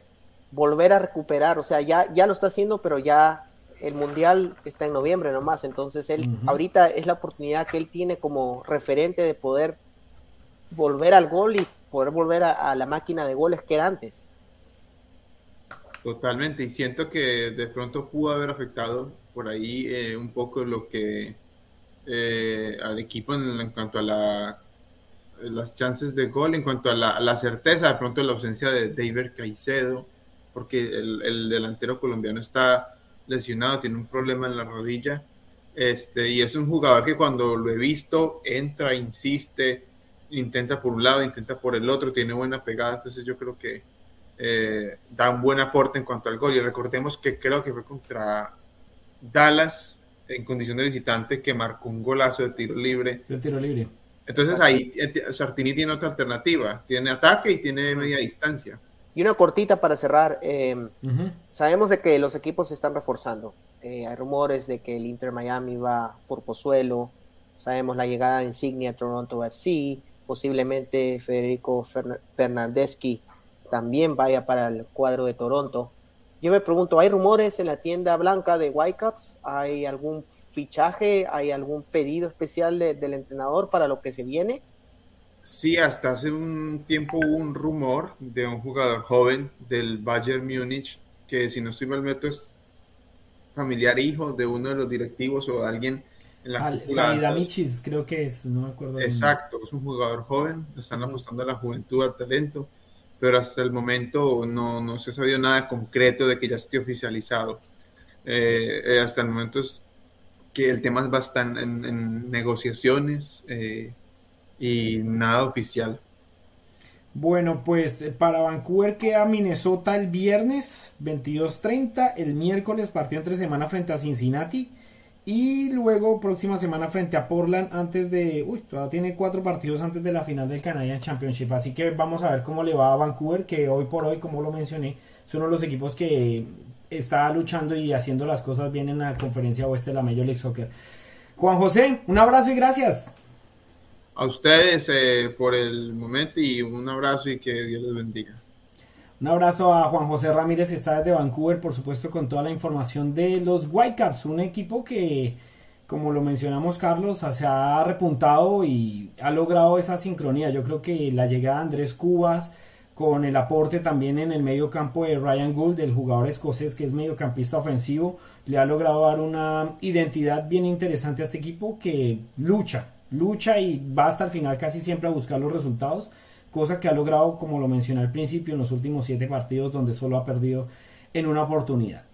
volver a recuperar, o sea, ya, ya lo está haciendo, pero ya el Mundial está en noviembre nomás, entonces él ahorita es la oportunidad que él tiene como referente de poder volver al gol y poder volver a la máquina de goles que era antes. Totalmente, y siento que de pronto pudo haber afectado por ahí eh, un poco lo que eh, al equipo en, cuanto a la, las chances de gol, en cuanto a la, certeza, de pronto la ausencia de David Caicedo, porque el, delantero colombiano está lesionado, tiene un problema en la rodilla, este, y es un jugador que cuando lo he visto entra, insiste, intenta por un lado, intenta por el otro, tiene buena pegada, entonces yo creo que eh, da un buen aporte en cuanto al gol. Y recordemos que creo que fue contra Dallas en condición de visitante que marcó un golazo de tiro libre. De tiro libre. Entonces ahí eh, Sartini tiene otra alternativa. Tiene ataque y tiene media distancia. Y una cortita para cerrar. Em, sabemos de que los equipos se están reforzando. Eh, hay rumores de que el Inter Miami va por Pozuelo. Sabemos la llegada de insignia Toronto FC. Posiblemente Federico Fernandeschi también vaya para el cuadro de Toronto. Yo me pregunto, ¿hay rumores en la tienda blanca de Whitecaps? ¿Hay algún fichaje? ¿Hay algún pedido especial del entrenador para lo que se viene? Sí, hasta hace un tiempo hubo un rumor de un jugador joven del Bayern Múnich, que si no estoy mal meto es familiar hijo de uno de los directivos o de alguien en la Michis creo que es, no me acuerdo. Exacto, es un jugador joven, están apostando a la juventud, al talento pero hasta el momento no, no se ha sabido nada concreto de que ya esté oficializado. Eh, eh, hasta el momento es que el tema va a en, negociaciones eh, y nada oficial. Bueno, pues para Vancouver queda Minnesota el viernes 22.30, el miércoles partido entre semana frente a Cincinnati y luego próxima semana frente a Portland antes de... Uy, todavía tiene cuatro partidos antes de la final del Canadian Championship, así que vamos a ver cómo le va a Vancouver, que hoy por hoy, como lo mencioné, es uno de los equipos que está luchando y haciendo las cosas bien en la conferencia oeste de la Major League Soccer. Juan José, un abrazo y gracias. A ustedes eh, por el momento y un abrazo y que Dios les bendiga. Un abrazo a Juan José Ramírez, está desde Vancouver, por supuesto, con toda la información de los Whitecaps, un equipo que, como lo mencionamos Carlos, se ha repuntado y ha logrado esa sincronía. Yo creo que la llegada de Andrés Cubas, con el aporte también en el medio campo de Ryan Gould, el jugador escocés que es mediocampista ofensivo, le ha logrado dar una identidad bien interesante a este equipo que lucha, lucha y va hasta el final casi siempre a buscar los resultados, cosa que ha logrado, como lo mencioné al principio, en los últimos siete partidos donde solo ha perdido en una oportunidad.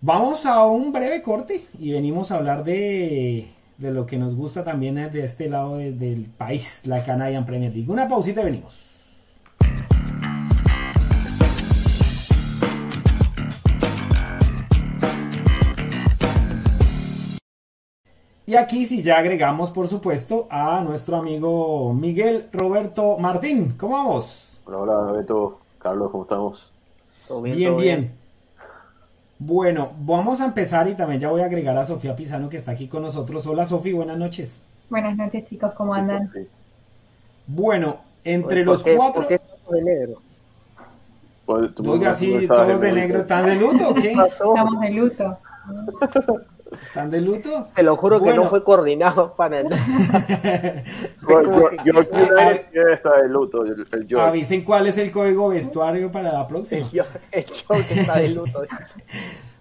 Vamos a un breve corte y venimos a hablar de, de lo que nos gusta también de este lado de, del país, la Canadian Premier League. Una pausita y venimos. Y aquí sí ya agregamos, por supuesto, a nuestro amigo Miguel Roberto Martín. ¿Cómo vamos? Hola, hola, Beto. Carlos, ¿cómo estamos? Todo Bien, todo bien. Bueno, vamos a empezar y también ya voy a agregar a Sofía Pisano que está aquí con nosotros. Hola Sofía, buenas noches. Buenas noches chicos, ¿cómo andan? Bueno, entre ¿Por los qué- cuatro... ¿Por qué estamos de negro? Pues, tú- Oiga, sí, todos de negro, ¿están de luto o qué? Estamos de luto. ¿Están de luto? Te lo juro que no fue coordinado para el... Yo, yo, yo quiero que está de luto, el, el. Avisen cuál es el código vestuario para la próxima. El el que está de luto.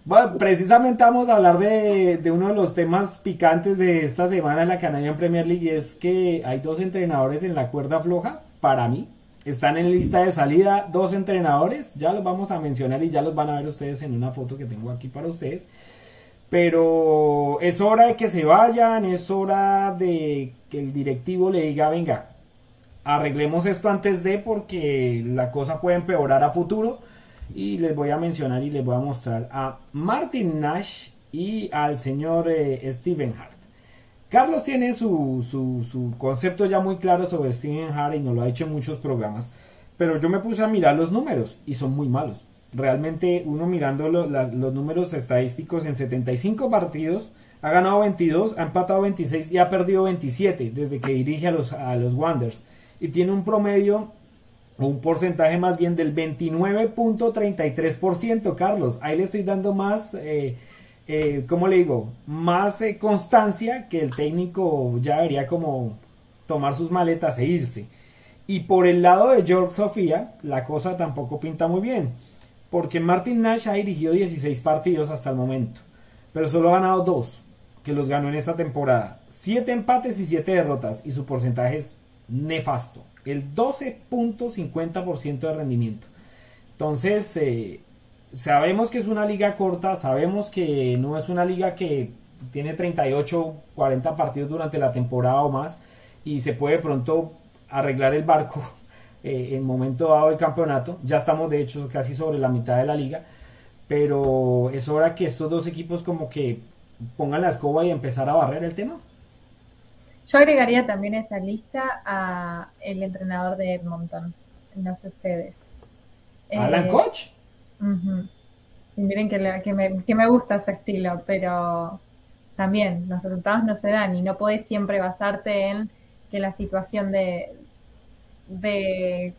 Bueno, precisamente vamos a hablar de, de uno de los temas picantes de esta semana en la Canadian Premier League y es que hay dos entrenadores en la cuerda floja, para mí. Están en lista de salida dos entrenadores, ya los vamos a mencionar y ya los van a ver ustedes en una foto que tengo aquí para ustedes. Pero es hora de que se vayan, es hora de que el directivo le diga, venga, arreglemos esto antes de porque la cosa puede empeorar a futuro y les voy a mencionar y les voy a mostrar a Martin Nash y al señor eh, Steven Hart. Carlos tiene su, su, su concepto ya muy claro sobre Steven Hart y nos lo ha hecho en muchos programas, pero yo me puse a mirar los números y son muy malos. Realmente uno mirando lo- la- los números estadísticos en 75 partidos, ha ganado 22, ha empatado 26 y ha perdido 27 desde que dirige a los, a los Wanderers. Y tiene un promedio un porcentaje más bien del 29.33%, Carlos. Ahí le estoy dando más, eh, eh, ¿cómo le digo? Más eh, constancia que el técnico ya debería como tomar sus maletas e irse. Y por el lado de George Sofía, la cosa tampoco pinta muy bien. Porque Martin Nash ha dirigido 16 partidos hasta el momento. Pero solo ha ganado dos, que los ganó en esta temporada. 7 empates y 7 derrotas. Y su porcentaje es nefasto. El 12.50% de rendimiento. Entonces, eh, sabemos que es una liga corta, sabemos que no es una liga que tiene 38, 40 partidos durante la temporada o más y se puede pronto arreglar el barco eh, en momento dado del campeonato. Ya estamos de hecho casi sobre la mitad de la liga, pero es hora que estos dos equipos como que pongan la escoba y empezar a barrer el tema. Yo agregaría también a esa lista a el entrenador de Edmonton, no sé ustedes. Alan Eh. Y miren que, le- que me, que me gusta su estilo, pero también los resultados no se dan y no podés siempre basarte en que la situación de, de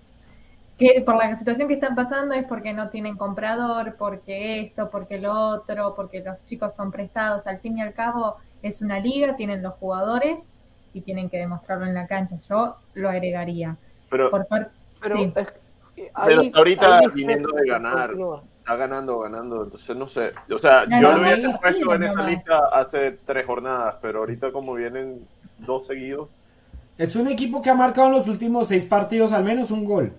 que por la situación que están pasando es porque no tienen comprador, porque esto, porque lo otro, porque los chicos son prestados. Al fin y al cabo es una liga, tienen los jugadores y tienen que demostrarlo en la cancha. Yo lo agregaría. Pero, Por parte, Pero, sí. es- pero ahí- hasta ahorita viniendo de ganar, continúa. está ganando, ganando, entonces no sé. O sea, No, yo no, lo hubiese no, puesto en esa nomás. lista hace tres jornadas, pero ahorita como vienen dos seguidos, Es un equipo que ha marcado en los últimos seis partidos al menos un gol.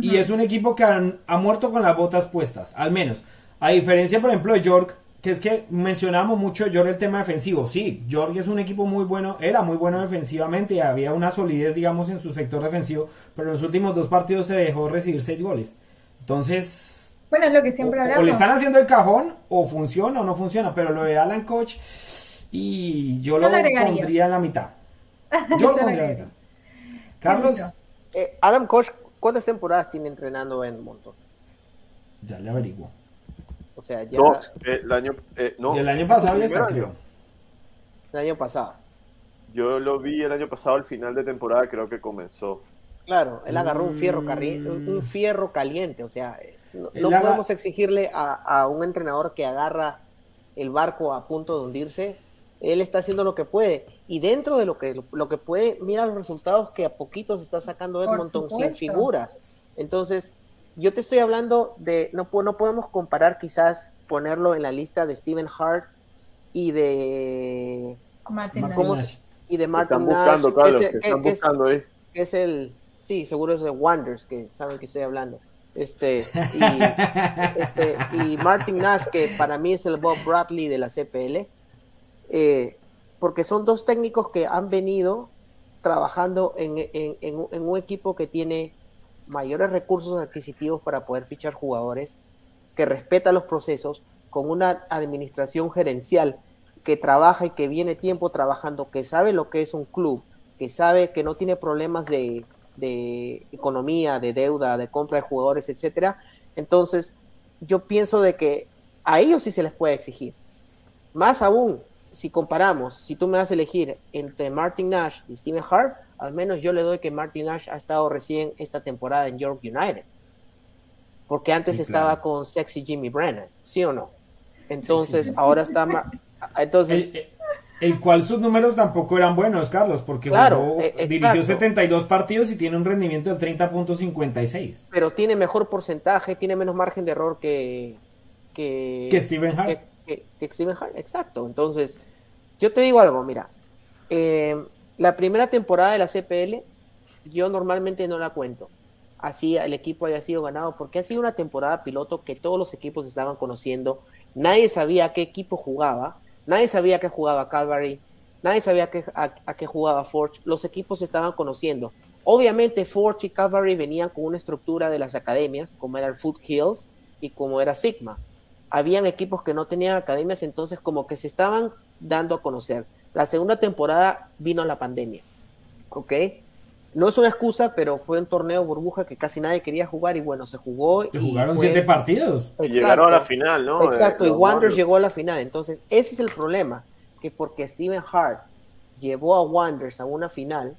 Y es un equipo que han- ha muerto con las botas puestas, al menos. A diferencia, por ejemplo, de York, que es que mencionamos mucho York el tema defensivo. Sí, York es un equipo muy bueno, era muy bueno defensivamente y había una solidez, digamos, en su sector defensivo, pero en los últimos dos partidos se dejó recibir seis goles. Entonces, Bueno, es lo que o, siempre o hablamos. le están haciendo el cajón, o funciona o no funciona, pero lo de Alan Coach, y yo, lo pondría en la mitad. Yo lo pondría. Carlos. Eh, Adam Koch, ¿cuántas temporadas tiene entrenando en Edmonton? ya le averiguo. O sea, ya Dos. eh, el año, eh, no, el año pasado ya el está, primer creo. año. el año pasado. Yo lo vi el año pasado, al final de temporada, creo que comenzó. Claro, él agarró un fierro, Mm. un fierro caliente, o sea, eh, no, podemos exigirle a, a un entrenador que agarra el barco a punto de hundirse. Él está haciendo lo que puede. Y dentro de lo que, lo que puede, mira los resultados que a poquitos está sacando Edmonton sin figuras. Entonces, yo te estoy hablando de, no, no podemos comparar quizás ponerlo en la lista de Steven Hart y de, Martin Martin ¿Cómo Nash. se- y de Están Martin Nash, buscando, que Carlos, es- que que- están que es- buscando ahí. que es el, sí, seguro es de Wonders, que saben que estoy hablando. Este, y, este, y Martin Nash, que para mí es el Bob Bradley de la CPL, eh, porque son dos técnicos que han venido trabajando en, un equipo que tiene mayores recursos adquisitivos para poder fichar jugadores, que respeta los procesos, con una administración gerencial que trabaja y que viene tiempo trabajando, que sabe lo que es un club, que sabe que no tiene problemas de, de economía, de deuda, de compra de jugadores, etcétera. Entonces, yo pienso de que a ellos sí se les puede exigir. Más aún, si comparamos, si tú me vas a elegir entre Martin Nash y Steven Hart, al menos yo le doy que Martin Nash ha estado recién esta temporada en York United. Porque antes Sí, estaba claro. con Sexy Jimmy Brennan, ¿sí o no? Entonces, sí. ahora está... Entonces, El, cual sus números tampoco eran buenos, Carlos, porque Claro, jugó- eh, dirigió exacto. 72 partidos y tiene un rendimiento del 30.56. pero tiene mejor porcentaje, tiene menos margen de error que que, Que Steven Hart. que- que- que exacto. Entonces, yo te digo algo, mira, eh, la primera temporada de la CPL, yo normalmente no la cuento. Así el equipo haya sido ganado, porque ha sido una temporada piloto que todos los equipos estaban conociendo. Nadie sabía qué equipo jugaba, nadie sabía qué jugaba Calvary, nadie sabía qué, a, qué jugaba Forge. Los equipos estaban conociendo. Obviamente Forge y Calvary venían con una estructura de las academias, como era el Foot Hills y como era Sigma. Habían equipos que no tenían academias, entonces como que se estaban dando a conocer. La segunda temporada vino la pandemia, ¿ok? No es una excusa, pero fue un torneo burbuja que casi nadie quería jugar y bueno, se jugó. Y jugaron fue- siete partidos. Y llegaron a la final, ¿no? Exacto, Eh, y Wanderers. llegó a la final. Entonces, ese es el problema, que porque Steven Hart llevó a Wanderers a una final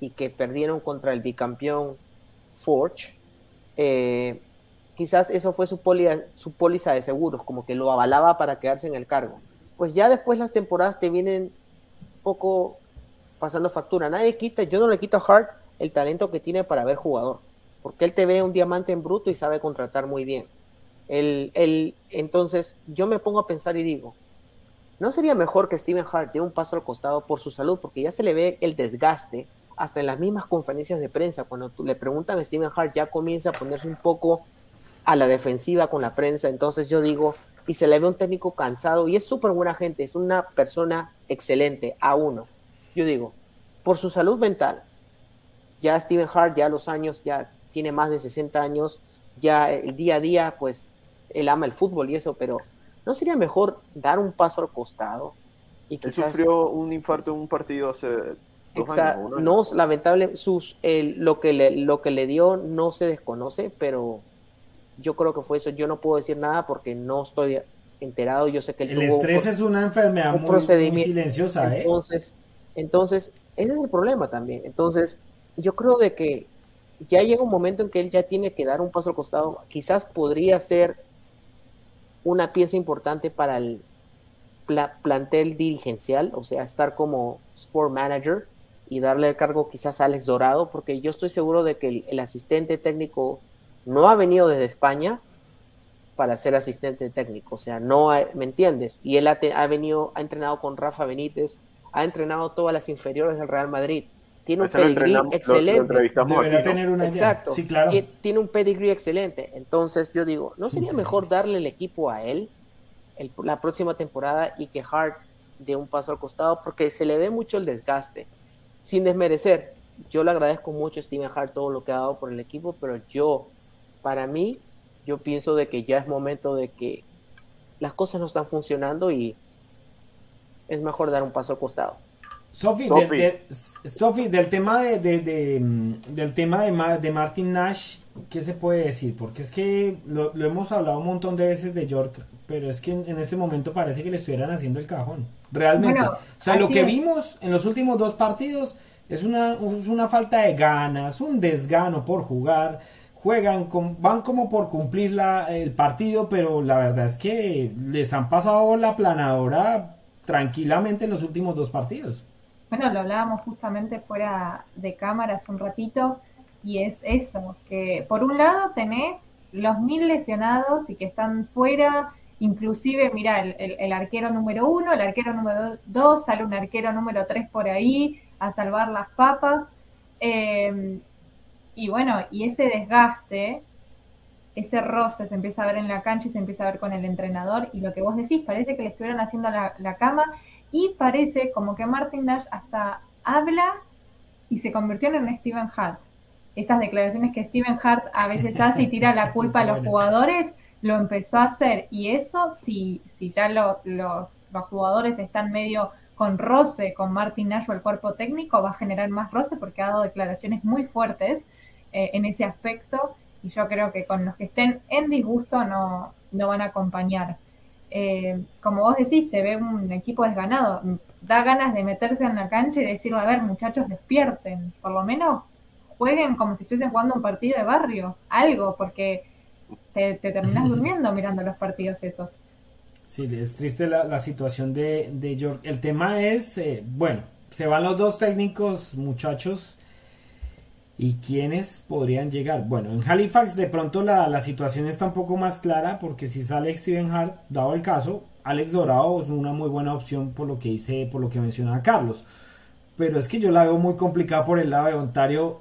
y que perdieron contra el bicampeón Forge, eh, quizás eso fue su, poli- su póliza de seguros, como que lo avalaba para quedarse en el cargo. Pues ya después las temporadas te vienen poco pasando factura. Nadie quita, yo no le quito a Hart el talento que tiene para ver jugador, porque él te ve un diamante en bruto y sabe contratar muy bien. El, entonces yo me pongo a pensar y digo, ¿no sería mejor que Steven Hart dé un paso al costado por su salud? Porque ya se le ve el desgaste, hasta en las mismas conferencias de prensa, cuando le preguntan a Steven Hart ya comienza a ponerse un poco a la defensiva con la prensa, entonces yo digo, y se le ve un técnico cansado, y es súper buena gente, es una persona excelente, a uno. Yo digo, por su salud mental, ya Steven Hart, ya los años, ya tiene más de 60 años, ya el día a día, pues él ama el fútbol y eso, pero ¿no sería mejor dar un paso al costado? Y Él quizás, sufrió un infarto en un partido hace dos años. año. no, lamentable, sus, el- lo, que le, lo que le dio no se desconoce, pero yo creo que fue eso. Yo no puedo decir nada porque no estoy enterado. Yo sé que él El tuvo estrés un- es una enfermedad un muy, muy procedimiento. silenciosa, ¿eh? Entonces, entonces, ese es el problema también. Entonces, yo creo de que ya llega un momento en que él ya tiene que dar un paso al costado. Quizás podría ser una pieza importante para el pla- plantel dirigencial, o sea, estar como sport manager y darle el cargo quizás a Alex Dorado, porque yo estoy seguro de que el, el asistente técnico no ha venido desde España para ser asistente técnico, o sea, no, ha- ¿me entiendes? Y él ha, te- ha venido, ha entrenado con Rafa Benítez, ha entrenado todas las inferiores del Real Madrid. tiene un lo- lo excelente. entrevistamos Debería aquí, ¿no? tener una idea. Exacto. Sí, claro. Tie- Tiene un pedigree excelente. Entonces yo digo, ¿no sería Sí. mejor darle el equipo a él el- la próxima temporada y que Hart dé un paso al costado? Porque se le ve mucho el desgaste. Sin desmerecer, yo le agradezco mucho a Steven Hart todo lo que ha dado por el equipo, pero yo, para mí, yo pienso de que ya es momento de que las cosas no están funcionando y es mejor dar un paso al costado. Sofi, Sofi. de- del tema de, de- de, mm, del tema de, Ma- de Martin Nash, ¿qué se puede decir? Porque es que lo, lo hemos hablado un montón de veces de York, pero es que en, en este momento parece que le estuvieran haciendo el cajón. Realmente. Bueno, o sea, lo que es. vimos en los últimos dos partidos es una, es una falta de ganas, un desgano por jugar. Juegan, con, van como por cumplir la, el partido, pero la verdad es que les han pasado la planadora tranquilamente en los últimos dos partidos. Bueno, lo hablábamos justamente fuera de cámara hace un ratito y es eso, que por un lado tenés los mil lesionados y que están fuera, inclusive, mira, el, el- arquero número uno, el arquero número dos, sale un arquero número tres por ahí a salvar las papas. Eh, y bueno, y ese desgaste, ese roce se empieza a ver en la cancha y se empieza a ver con el entrenador y lo que vos decís, parece que le estuvieron haciendo la, la cama y parece como que Martin Nash hasta habla y se convirtió en un Steven Hart. Esas declaraciones que Steven Hart a veces hace y tira la culpa a los bueno. jugadores, lo empezó a hacer. Y eso, si, si ya lo- los, los jugadores están medio con roce con Martin Nash o el cuerpo técnico, va a generar más roce porque ha dado declaraciones muy fuertes eh, en ese aspecto. Y yo creo que con los que estén en disgusto no, no van a acompañar. Eh, como vos decís, se ve un equipo desganado. Da ganas de meterse en la cancha y decir, a ver, muchachos, despierten. Por lo menos jueguen como si estuviesen jugando un partido de barrio. Algo, porque te, te terminás durmiendo mirando los partidos esos. Sí, es triste la, la situación de, de York. El tema es, eh, bueno, se van los dos técnicos, muchachos. ¿Y quiénes podrían llegar? Bueno, en Halifax de pronto la, la situación está un poco más clara porque si sale Steven Hart, dado el caso, Alex Dorado es una muy buena opción por lo que hice, por lo que mencionaba Carlos. Pero es que yo la veo muy complicada por el lado de Ontario,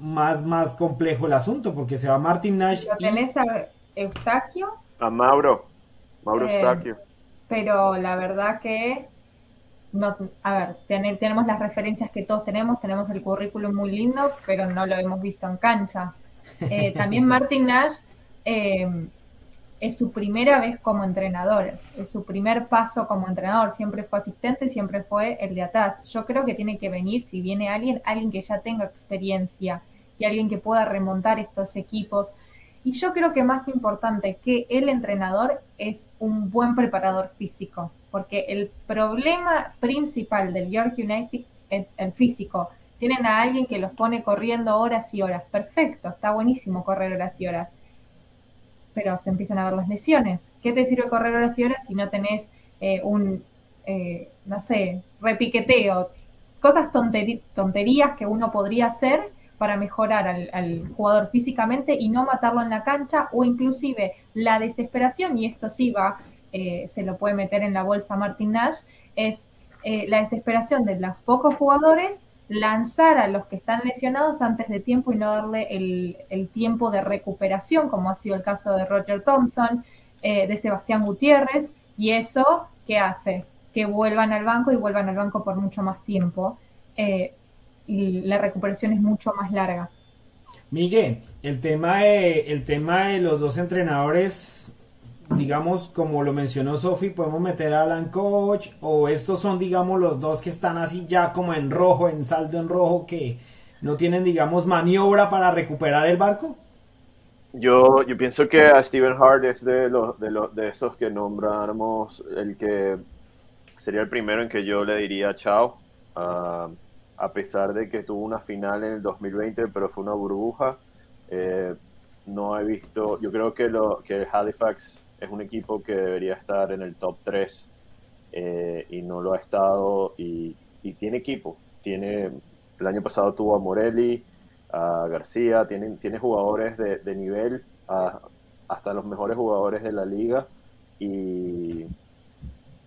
más, más complejo el asunto, porque se va Martin Nash Lo y- tenés a Eustaquio, A Mauro. Mauro Eh, Eustaquio. pero la verdad que no, a ver, ten- tenemos las referencias que todos tenemos, tenemos el currículum muy lindo, pero no lo hemos visto en cancha. Eh, también Martin Nash eh, es su primera vez como entrenador, es su primer paso como entrenador, siempre fue asistente, siempre fue el de atrás. Yo creo que tiene que venir, si viene alguien, alguien que ya tenga experiencia y alguien que pueda remontar estos equipos. Y yo creo que más importante que el entrenador es un buen preparador físico, porque el problema principal del York United es el físico. Tienen a alguien que los pone corriendo horas y horas. Perfecto, está buenísimo correr horas y horas. Pero se empiezan a ver las lesiones. ¿Qué te sirve correr horas y horas si no tenés eh, un, eh, no sé, repiqueteo? Cosas tonterías que uno podría hacer para mejorar al, jugador físicamente y no matarlo en la cancha o inclusive la desesperación, y esto sí va, eh, se lo puede meter en la bolsa Martin Nash, es eh, la desesperación de los pocos jugadores lanzar a los que están lesionados antes de tiempo y no darle el, tiempo de recuperación, como ha sido el caso de Roger Thompson, eh, de Sebastián Gutiérrez, y eso, ¿qué hace? Que vuelvan al banco y vuelvan al banco por mucho más tiempo. Y la recuperación es mucho más larga. Miguel, el tema de, el tema de los dos entrenadores, digamos, como lo mencionó Sofi, podemos meter a Alan Coach, o estos son, digamos, los dos que están así ya como en rojo, en saldo en rojo, que no tienen, digamos, maniobra para recuperar el barco. Yo, yo pienso que a Steven Hart es de los de los de esos que nombramos el que sería el primero en que yo le diría chao. ah, a pesar de que tuvo una final en el 2020, pero fue una burbuja. eh, no he visto, yo creo que que Halifax es un equipo que debería estar en el top 3 eh, y no lo ha estado y, tiene equipo. Tiene, el año pasado tuvo a Morelli, a García, tiene, jugadores de, nivel, hasta los mejores jugadores de la liga y,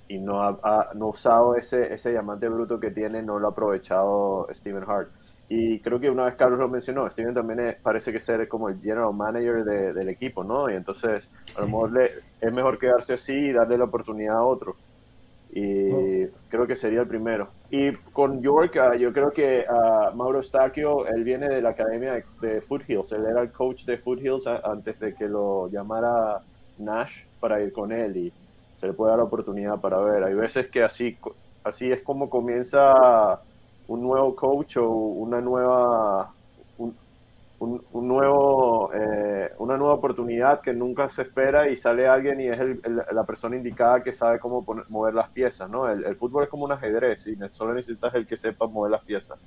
y no ha, ha- no ha usado ese, ese diamante bruto que tiene, no lo ha aprovechado Steven Hart. Y creo que una vez Carlos lo mencionó, Steven también es- parece que ser como el general manager de- del equipo, ¿no? Y entonces a lo mejor le- es mejor quedarse así y darle la oportunidad a otro. Y creo que sería el primero. Y con York, ah, yo creo que ah, Mauro Stacchio, él viene de la academia de, de Foothills. Él era el coach de Foothills a- antes de que lo llamara Nash para ir con él y se le puede dar la oportunidad para ver. Hay veces que así, así es como comienza un nuevo coach o una nueva un, nuevo eh, una nueva oportunidad que nunca se espera y sale alguien y es el- la persona indicada que sabe cómo poner- mover las piezas no el, el fútbol es como un ajedrez y solo necesitas el que sepa mover las piezas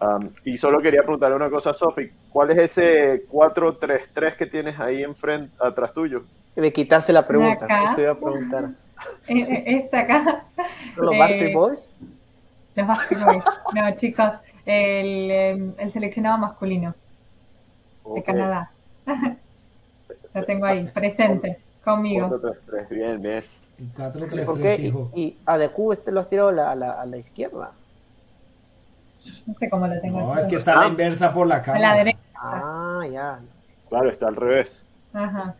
Um, y solo quería preguntarle una cosa a Sofi ¿cuál es ese 4-3-3 que tienes ahí enfrente atrás tuyo? Me quitaste la pregunta. Acá. Esto iba a preguntar. Eh, eh, Esta acá. ¿Son ¿Los Eh, Backstreet Boys? Los Backstreet Boys. No, chicos, el, eh, el seleccionado masculino de Ok. Canadá. Lo tengo ahí, presente, conmigo. 4-3-3 bien bien El ¿Por 4-3-3 qué? Y, y a Deku este lo has tirado a la, a la, a la izquierda. No sé cómo lo tengo. No, aquí. es que está a la inversa por la A la cámara. derecha. Ah, ya. claro está al revés Ajá.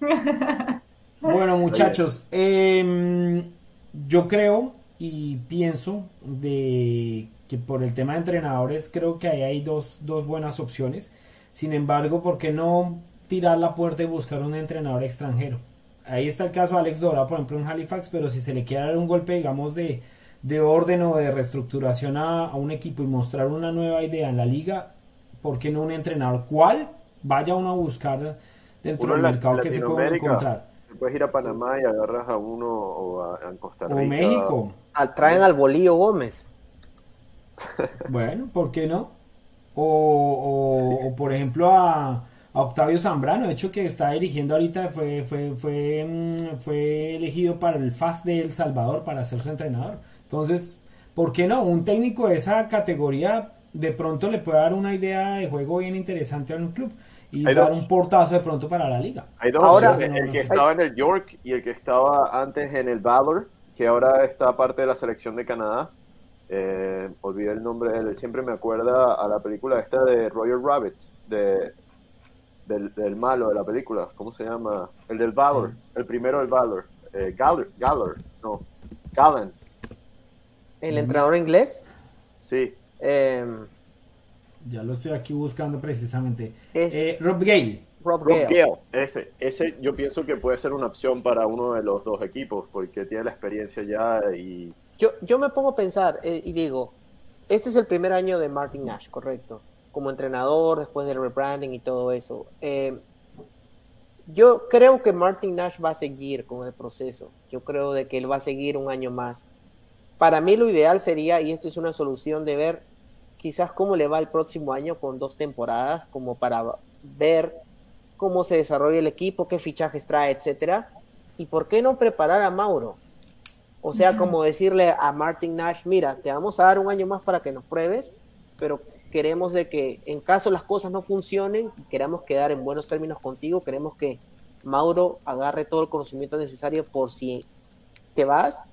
Bueno, muchachos, em, yo creo y pienso de que por el tema de entrenadores creo que ahí hay dos, dos buenas opciones. Sin embargo, ¿por qué no tirar la puerta y buscar un entrenador extranjero? Ahí está el caso de Alex Dora, por ejemplo, en Halifax, pero si se le quiere dar un golpe, digamos, de, de orden o de reestructuración a, a un equipo y mostrar una nueva idea en la liga, ¿por qué no un entrenador? ¿Cuál? Vaya uno a buscar dentro Uno del mercado que se puede encontrar. Puedes ir a Panamá y agarras a uno o a, a Costa Rica. O México. Ah, traen al Bolillo Gómez. Bueno, ¿por qué no? O, o- o, por ejemplo a, a Octavio Zambrano, de hecho que está dirigiendo ahorita, fue, fue, fue, mm, fue elegido para el FAS de El Salvador para ser su entrenador. Entonces, ¿por qué no? Un técnico de esa categoría de pronto le puede dar una idea de juego bien interesante a un club y Hay dar dos. un portazo de pronto para la liga. Hay dos Ahora- el que estaba en el York y el que estaba antes en el Valor, que ahora está parte de la selección de Canadá. Eh, olvidé el nombre de él, él siempre me acuerda a la película esta de Roger Rabbit, de, del, del malo de la película, ¿cómo se llama? El del Valor, el primero del Valor, eh, Galler, Galler, no, Gallen, El entrenador inglés. sí, eh, Ya lo estoy aquí buscando precisamente. Es- Eh, Rob Gale. Rob Rob Gale. Gale, ese, ese yo pienso que puede ser una opción para uno de los dos equipos, porque tiene la experiencia ya y Yo, yo me pongo a pensar eh, y digo, este es el primer año de Martin Nash, correcto. Como entrenador, después del rebranding y todo eso. Eh, yo creo que Martin Nash va a seguir con el proceso. Yo creo de que él va a seguir un año más. Para mí lo ideal sería, y esto es una solución, de ver quizás cómo le va el próximo año con dos temporadas, como para ver cómo se desarrolla el equipo, qué fichajes trae, etcétera. Y por qué no preparar a Mauro. O sea, como decirle a Martin Nash, mira, te vamos a dar un año más para que nos pruebes, pero queremos de que en caso las cosas no funcionen, queremos quedar en buenos términos contigo, queremos que Mauro agarre todo el conocimiento necesario por si te vas,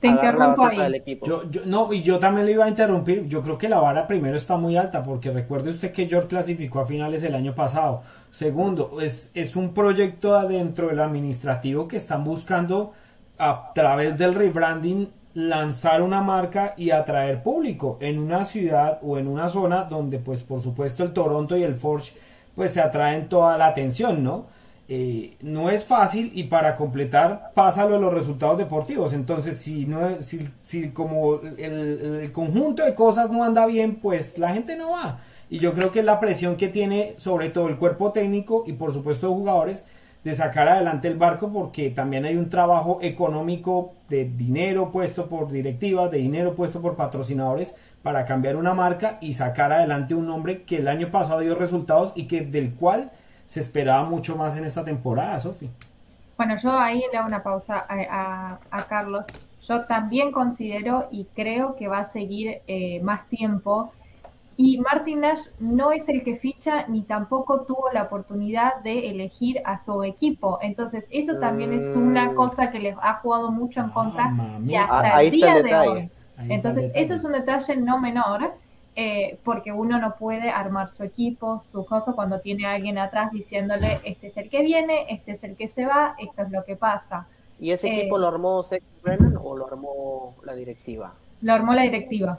Te interrumpo ahí. Yo, yo- no, y yo también le iba a interrumpir. Yo creo que la vara primero está muy alta, porque recuerde usted que York clasificó a finales el año pasado. Segundo, es, es un proyecto adentro del administrativo que están buscando a través del rebranding lanzar una marca y atraer público en una ciudad o en una zona donde pues por supuesto el Toronto y el Forge pues se atraen toda la atención, ¿no? Eh, no es fácil y para completar pásalo de los resultados deportivos. Entonces si no si, si como el, conjunto de cosas no anda bien pues la gente no va. Y yo creo que la presión que tiene sobre todo el cuerpo técnico y por supuesto los jugadores de sacar adelante el barco porque también hay un trabajo económico de dinero puesto por directivas, de dinero puesto por patrocinadores para cambiar una marca y sacar adelante un nombre que el año pasado dio resultados y que del cual se esperaba mucho más en esta temporada, Sofi. Bueno, yo ahí le hago una pausa a, a- a Carlos. Yo también considero y creo que va a seguir eh, más tiempo y Martin Nash no es el que ficha ni tampoco tuvo la oportunidad de elegir a su equipo. Entonces, eso también es una Mm. cosa que les ha jugado mucho en Ah, contra y hasta Ah, ahí el está día el de hoy. Ahí está el Entonces, eso es un detalle no menor, eh, porque uno no puede armar su equipo, su cosa, cuando tiene a alguien atrás diciéndole, este es el que viene, este es el que se va, esto es lo que pasa. ¿Y ese Eh, equipo lo armó Seth Brennan o lo armó la directiva? Lo armó la directiva.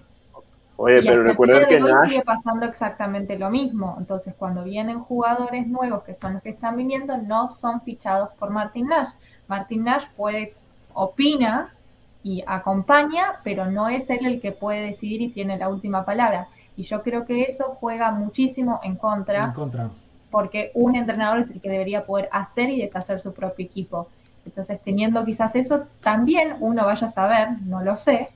Oye, Y pero recuerden que hoy Nash, sigue pasando exactamente lo mismo. Entonces, cuando vienen jugadores nuevos, que son los que están viniendo, no son fichados por Martin Nash. Martin Nash puede, opina y acompaña, pero no es él el que puede decidir y tiene la última palabra. Y yo creo que eso juega muchísimo en contra En contra. porque un entrenador es el que debería poder hacer y deshacer su propio equipo. Entonces, teniendo quizás eso, también uno vaya a saber, no lo sé,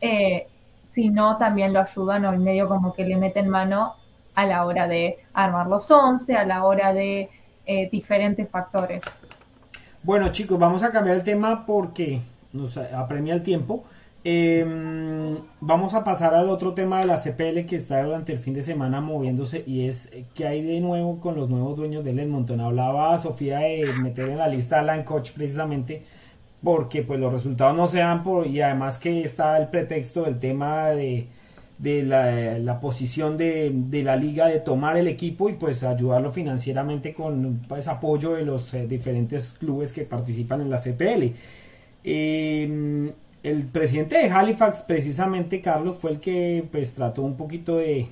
eh, si no también lo ayudan o el medio como que le meten mano a la hora de armar los 11, a la hora de eh, diferentes factores. Bueno, chicos, vamos a cambiar el tema porque nos apremia el tiempo. Eh, vamos a pasar al otro tema de la CPL que está durante el fin de semana moviéndose y es eh, qué hay de nuevo con los nuevos dueños del Edmonton. Hablaba Sofía de meter en la lista a Alan Koch precisamente porque pues los resultados no se dan por y además que está el pretexto del tema de, la, posición de, de la liga de tomar el equipo y pues ayudarlo financieramente con pues, apoyo de los eh, diferentes clubes que participan en la CPL. Eh, el presidente de Halifax, precisamente Carlos, fue el que pues trató un poquito de,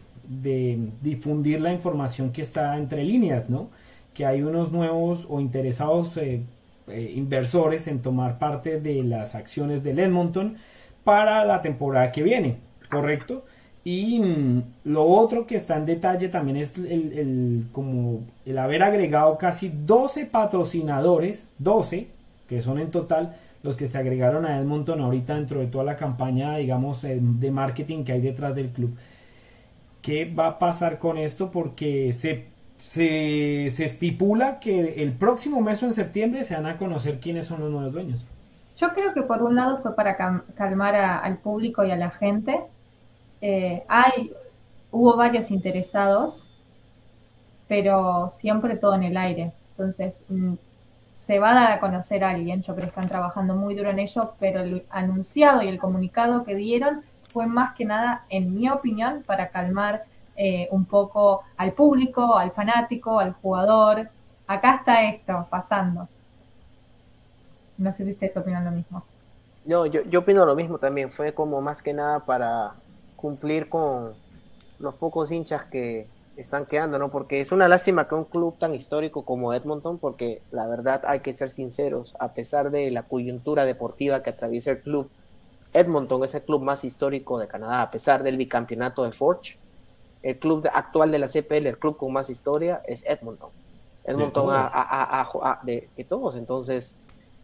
difundir la información que está entre líneas, ¿no? Que hay unos nuevos o interesados eh, eh, inversores en tomar parte de las acciones del Edmonton para la temporada que viene, ¿correcto? Y mm, lo otro que está en detalle también es el haber agregado casi 12 patrocinadores, 12, que son en total los que se agregaron a Edmonton ahorita dentro de toda la campaña, digamos, eh, de marketing que hay detrás del club. ¿Qué va a pasar con esto? Porque se, se, se estipula que el próximo mes o en septiembre se van a conocer quiénes son los nuevos dueños. Yo creo que por un lado fue para calmar al público y a la gente. Eh, hay, hubo varios interesados, pero siempre todo en el aire. Entonces, mm, se va a dar a conocer a alguien, yo creo que están trabajando muy duro en ello, pero el anunciado y el comunicado que dieron fue más que nada, en mi opinión, para calmar eh, un poco al público, al fanático, al jugador. Acá está esto pasando. No sé si ustedes opinan lo mismo. No, yo, yo opino lo mismo también. Fue como más que nada para cumplir con los pocos hinchas que están quedando, ¿no? Porque es una lástima que un club tan histórico como Edmonton, porque la verdad hay que ser sinceros, a pesar de la coyuntura deportiva que atraviesa el club, Edmonton es el club más histórico de Canadá, a pesar del bicampeonato de Forge. El club actual de la CPL, el club con más historia, es Edmonton. Edmonton todos. a- a- a- a- a- de, de todos, entonces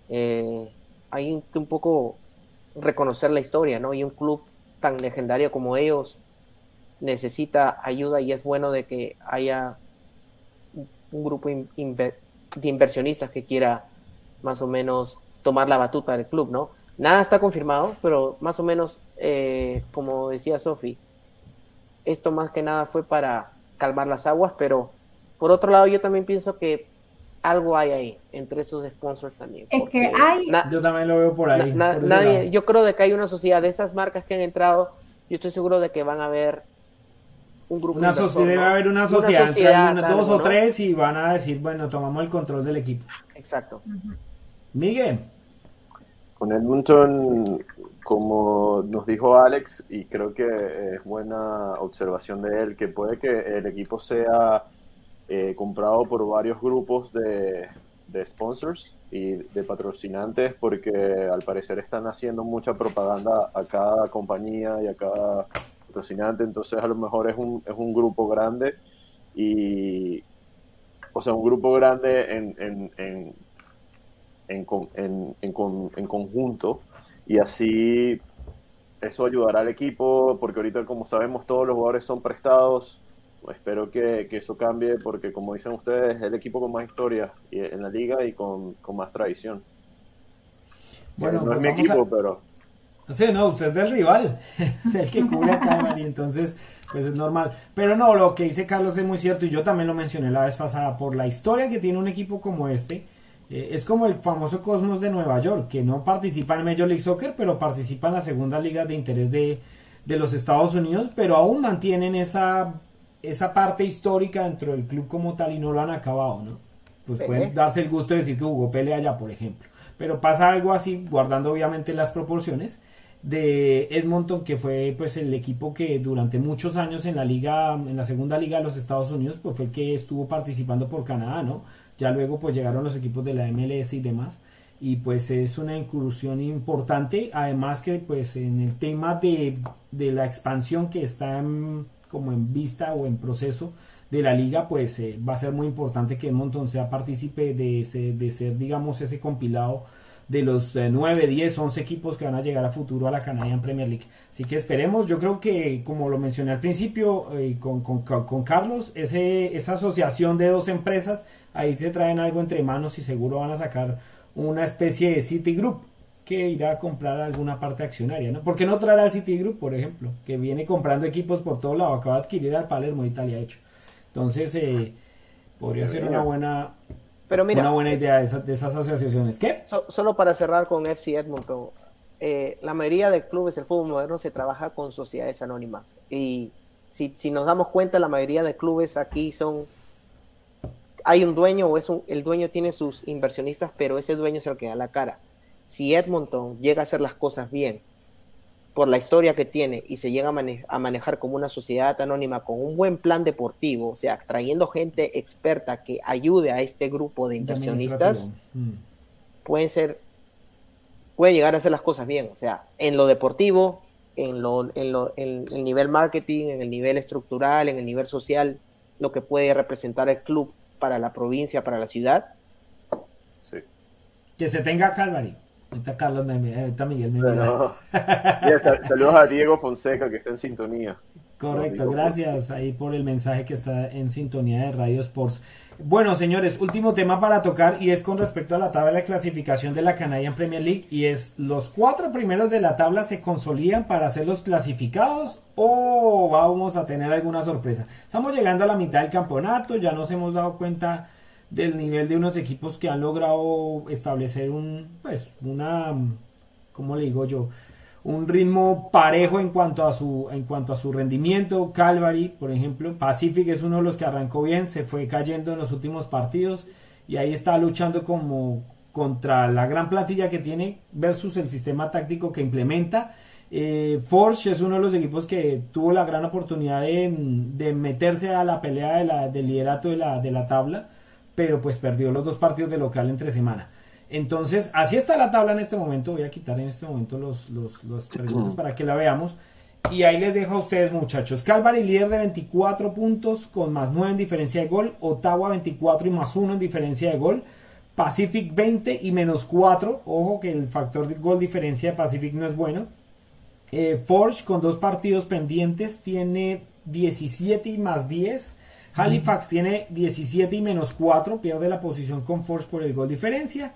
eh, hay que un poco reconocer la historia, ¿no? Y un club tan legendario como ellos necesita ayuda y es bueno de que haya un- grupo in- de inversionistas que quiera más o menos tomar la batuta del club, ¿no? Nada está confirmado, pero más o menos, eh, como decía Sofi, esto más que nada fue para calmar las aguas, pero por otro lado yo también pienso que algo hay ahí entre esos sponsors también. Es porque que hay- Yo también lo veo por ahí. na- por ese nadie, lado. yo creo de que hay una sociedad de esas marcas que han entrado, yo estoy seguro de que van a haber un grupo Una inversor, sociedad, ¿no? debe haber una sociedad, algo, dos o ¿no? tres y van a decir, bueno, tomamos el control del equipo. Exacto. Miguel, Con Edmonton, como nos dijo Alex, y creo que es buena observación de él, que puede que el equipo sea eh, comprado por varios grupos de, de sponsors y de patrocinantes, porque al parecer están haciendo mucha propaganda a cada compañía y a cada entonces a lo mejor es un, es un grupo grande y, o sea, un grupo grande en, en, en en, con- en, en con- en conjunto y así eso ayudará al equipo porque ahorita como sabemos todos los jugadores son prestados. Espero que, que eso cambie porque como dicen ustedes es el equipo con más historia en la liga y con, con más tradición. Bueno, no es pues mi equipo a- pero Sí, no, usted es del rival, es el que cubre a Calvary, entonces, pues es normal. Pero no, lo que dice Carlos es muy cierto y yo también lo mencioné la vez pasada, por la historia que tiene un equipo como este, eh, es como el famoso Cosmos de Nueva York, que no participa en Major League Soccer, pero participa en la segunda liga de interés de, de los Estados Unidos, pero aún mantienen esa, esa parte histórica dentro del club como tal y no lo han acabado, ¿no? Pues pueden darse el gusto de decir que jugó pelea allá, por ejemplo. Pero pasa algo así, guardando obviamente las proporciones de Edmonton, que fue pues el equipo que durante muchos años en la liga, en la segunda liga de los Estados Unidos, pues fue el que estuvo participando por Canadá, ¿no? Ya luego pues llegaron los equipos de la MLS y demás. Y pues es una incursión importante, además que pues en el tema de, de la expansión que está como en vista o en proceso de la liga, pues eh, va a ser muy importante que Edmonton sea partícipe de, ese, de ser, digamos, ese compilado de los 9, 10, 11 equipos que van a llegar a futuro a la Canadian Premier League. Así que esperemos, yo creo que como lo mencioné al principio eh, con, con, con, Carlos, ese, esa asociación de dos empresas, ahí se traen algo entre manos y seguro van a sacar una especie de Citigroup que irá a comprar alguna parte accionaria, ¿no? ¿Por qué no traer al Citigroup, por ejemplo, que viene comprando equipos por todo lado, acaba de adquirir al Palermo Italia, hecho. Entonces, eh, podría ser una buena pero mira, una buena idea de, esas asociaciones. ¿Qué? solo para cerrar con FC Edmonton, eh, la mayoría de clubes del fútbol moderno se trabaja con sociedades anónimas. Y si, si, nos damos cuenta, la mayoría de clubes aquí son. Hay un dueño o es un, el dueño tiene sus inversionistas, pero ese dueño es el que da la cara. Si Edmonton llega a hacer las cosas bien, por la historia que tiene y se llega a, manejar como una sociedad anónima con un buen plan deportivo, o sea, trayendo gente experta que ayude a este grupo de inversionistas, mm. pueden ser, puede llegar a hacer las cosas bien, o sea, en lo deportivo, en, lo, en, lo, en el nivel marketing, en el nivel estructural, en el nivel social, lo que puede representar el club para la provincia, para la ciudad. Sí. Que se tenga Calvary. Ahorita Carlos me ahorita Miguel me saludos a Diego Fonseca que está en sintonía. Correcto, gracias ahí por el mensaje que está en sintonía de Radio Sports. Bueno, señores, último tema para tocar y es con respecto a la tabla de clasificación de la Canadian Premier League y es los cuatro primeros de la tabla se consolidan para ser los clasificados o vamos a tener alguna sorpresa. Estamos llegando a la mitad del campeonato, ya nos hemos dado cuenta del nivel de unos equipos que han logrado establecer un, pues, una, ¿cómo le digo yo? Un ritmo parejo en cuanto a su, en cuanto a su rendimiento. Calvary, por ejemplo, Pacific es uno de los que arrancó bien, se fue cayendo en los últimos partidos y ahí está luchando como contra la gran plantilla que tiene versus el sistema táctico que implementa. Eh, Forge es uno de los equipos que tuvo la gran oportunidad de, meterse a la pelea de la, del liderato de la, de la tabla pero pues perdió los dos partidos de local entre semana. Entonces, así está la tabla en este momento. Voy a quitar en este momento los, los, los preguntas para que la veamos. Y ahí les dejo a ustedes, muchachos. Calvary líder de 24 puntos con más 9 en diferencia de gol. Ottawa 24 y más 1 en diferencia de gol. Pacific 20 y menos 4. Ojo que el factor de gol diferencia de Pacific no es bueno. Eh, Forge con dos partidos pendientes tiene 17 y más 10. Halifax tiene 17 y menos 4, pierde la posición con Force por el gol diferencia.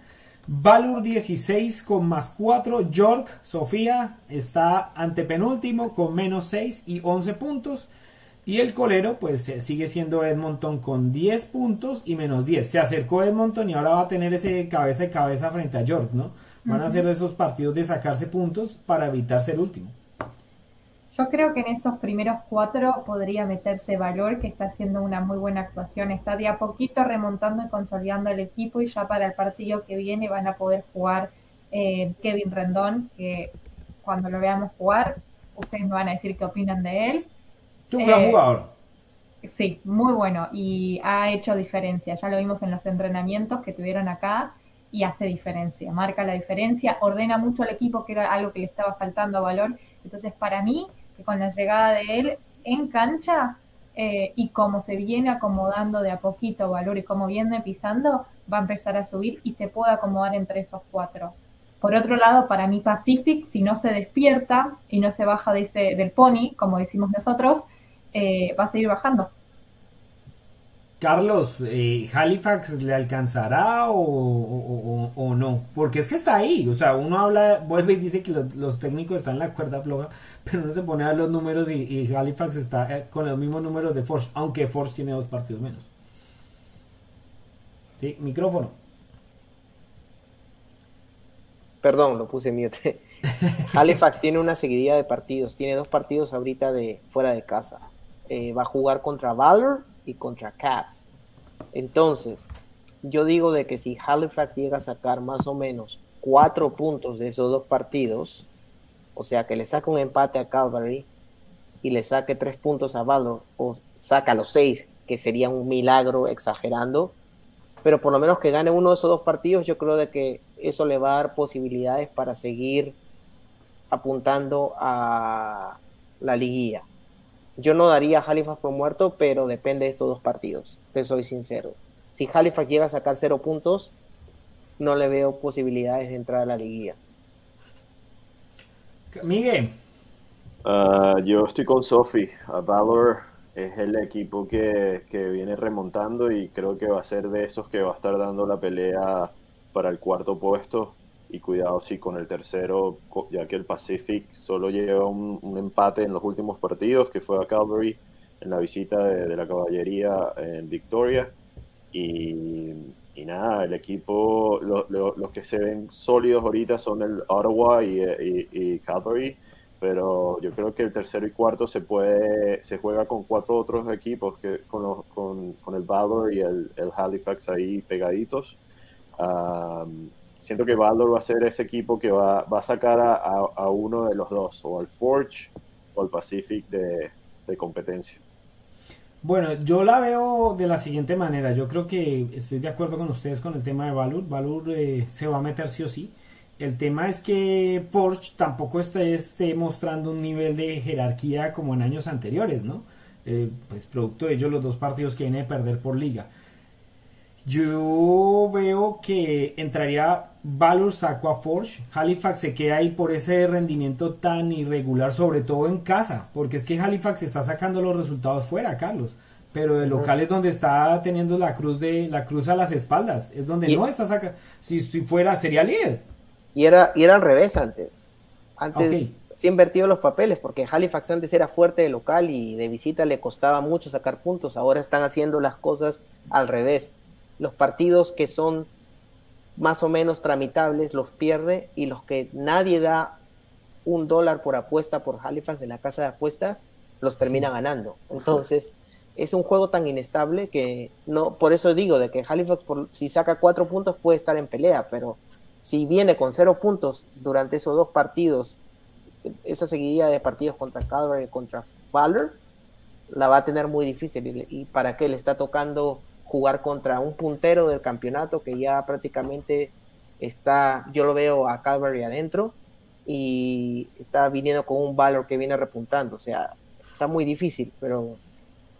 Valur 16 con más 4. York, Sofía, está antepenúltimo con menos 6 y 11 puntos. Y el colero, pues eh, sigue siendo Edmonton con 10 puntos y menos 10. Se acercó Edmonton y ahora va a tener ese cabeza de cabeza frente a York, ¿no? Van a hacer esos partidos de sacarse puntos para evitar ser último. Yo creo que en esos primeros cuatro podría meterse Valor, que está haciendo una muy buena actuación. Está de a poquito remontando y consolidando el equipo y ya para el partido que viene van a poder jugar eh, Kevin Rendón, que cuando lo veamos jugar, ustedes me van a decir qué opinan de él. Es un gran eh, jugador. Sí, muy bueno y ha hecho diferencia. Ya lo vimos en los entrenamientos que tuvieron acá y hace diferencia, marca la diferencia, ordena mucho al equipo, que era algo que le estaba faltando a Valor. Entonces, para mí, que con la llegada de él en cancha eh, y como se viene acomodando de a poquito Valor y como viene pisando, va a empezar a subir y se puede acomodar entre esos cuatro. Por otro lado, para mí Pacific, si no se despierta y no se baja de ese, del pony, como decimos nosotros, eh, va a seguir bajando. Carlos, eh, ¿Halifax le alcanzará o, o- o- o no? Porque es que está ahí, o sea, uno habla, vuelve y dice que los, los técnicos están en la cuerda floja, pero uno se pone a ver los números y, y Halifax está eh, con los mismos números de Force, aunque Force tiene dos partidos menos. Sí, micrófono. Perdón, lo puse mute. Halifax tiene una seguidilla de partidos. Tiene dos partidos ahorita de fuera de casa. Eh, va a jugar contra Valor y contra Cavs. Entonces, yo digo de que si Halifax llega a sacar más o menos cuatro puntos de esos dos partidos, o sea que le saca un empate a Calvary y le saque tres puntos a Valor, o saca los seis, que sería un milagro exagerando, pero por lo menos que gane uno de esos dos partidos, yo creo de que eso le va a dar posibilidades para seguir apuntando a la liguilla. Yo no daría a Halifax por muerto, pero depende de estos dos partidos, te soy sincero. Si Halifax llega a sacar cero puntos, no le veo posibilidades de entrar a la liguilla. Miguel, Ah, yo estoy con Sophie. A Valor es el equipo que, que viene remontando y creo que va a ser de esos que va a estar dando la pelea para el cuarto puesto. Y cuidado si con el tercero, ya que el Pacific solo lleva un, empate en los últimos partidos, que fue a Calvary en la visita de, la caballería en Victoria. Y, nada, el equipo, lo- lo- los que se ven sólidos ahorita son el Ottawa y, y, y Calvary pero yo creo que el tercero y cuarto se puede se juega con cuatro otros equipos que con, el Valor y el, el Halifax ahí pegaditos Um, siento que Valor va a ser ese equipo que va, va a sacar a, a- uno de los dos o al Forge o al Pacific de, de competencia Bueno, yo la veo de la siguiente manera. Yo creo que estoy de acuerdo con ustedes con el tema de Valur. Valur eh, se va a meter sí o sí. El tema es que Forge tampoco está, esté mostrando un nivel de jerarquía como en años anteriores, ¿no? Eh, pues producto de ello los dos partidos que viene de perder por liga. Yo veo que entraría Valor saco a Forge. Halifax se queda ahí por ese rendimiento tan irregular, sobre todo en casa, porque es que Halifax está sacando los resultados fuera, Carlos. Pero el local es donde está teniendo la cruz de la cruz a las espaldas, es donde Y- no está sacando. Si, si fuera sería líder. Y era, y era al revés antes. Antes Ok. se invertido los papeles, porque Halifax antes era fuerte de local y de visita le costaba mucho sacar puntos. Ahora están haciendo las cosas al revés. Los partidos que son más o menos tramitables los pierde y los que nadie da un dólar por apuesta por Halifax en la casa de apuestas los termina ganando. Entonces es un juego tan inestable que no, por eso digo de que Halifax por, si saca cuatro puntos puede estar en pelea, pero si viene con cero puntos durante esos dos partidos, esa seguidilla de partidos contra Calvary y contra Valor, la va a tener muy difícil. Y, y para qué le está tocando jugar contra un puntero del campeonato que ya prácticamente está, yo lo veo a Calvary adentro y está viniendo con un Valor que viene repuntando. O sea, está muy difícil, pero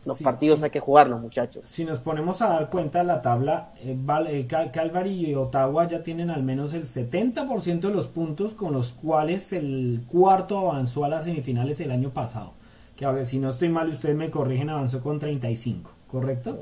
los Sí, partidos sí. hay que jugarlos, muchachos. Si nos ponemos a dar cuenta de la tabla, eh, Val- eh, Cal- Calvary y Ottawa ya tienen al menos el 70% de los puntos con los cuales el cuarto avanzó a las semifinales el año pasado. Que a ver, si no estoy mal, ustedes me corrigen, avanzó con 35, ¿correcto?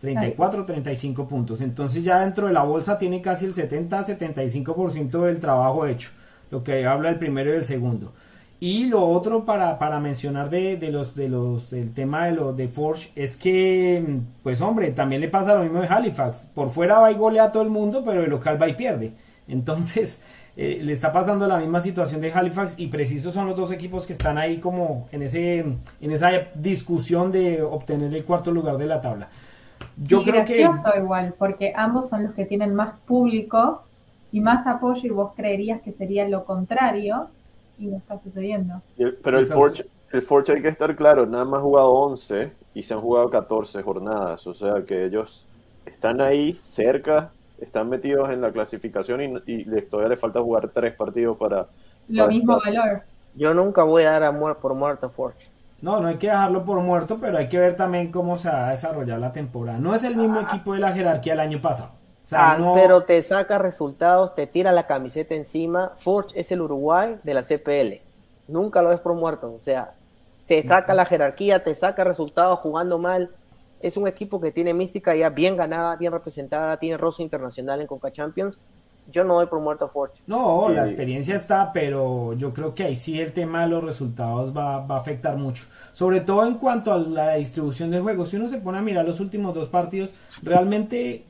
34, 35 puntos. Entonces ya dentro de la bolsa tiene casi el 70-75% del trabajo hecho. Lo que habla el primero y el segundo. Y lo otro para, para mencionar de, de los de los del tema de los de Forge es que pues hombre, también le pasa lo mismo de Halifax. Por fuera va y golea a todo el mundo, pero el local va y pierde. Entonces, eh, le está pasando la misma situación de Halifax y precisos son los dos equipos que están ahí como en ese en esa discusión de obtener el cuarto lugar de la tabla. Yo y creo que gracioso igual, porque ambos son los que tienen más público y más apoyo y vos creerías que sería lo contrario y no está sucediendo. Pero el Forge, el Forge hay que estar claro, nada más ha jugado 11 y se han jugado 14 jornadas, o sea que ellos están ahí cerca, están metidos en la clasificación y, y les- todavía le falta jugar tres partidos para... Lo para mismo estar- valor. Yo nunca voy a dar a muer- por muerto a Forge. No, no hay que dejarlo por muerto, pero hay que ver también cómo se va a desarrollar la temporada. No es el mismo equipo de la jerarquía del año pasado. O sea, Ah, no... Pero te saca resultados, te tira la camiseta encima. Forge es el Uruguay de la CPL. Nunca lo ves por muerto. O sea, te saca la jerarquía, te saca resultados jugando mal. es un equipo que tiene mística ya bien ganada, bien representada, tiene rosa internacional en Conca Champions. Yo no doy por muerto a Forge. No, la experiencia está, pero yo creo que ahí sí el tema de los resultados va, va, a afectar mucho. Sobre todo en cuanto a la distribución de juego. Si uno se pone a mirar los últimos dos partidos, realmente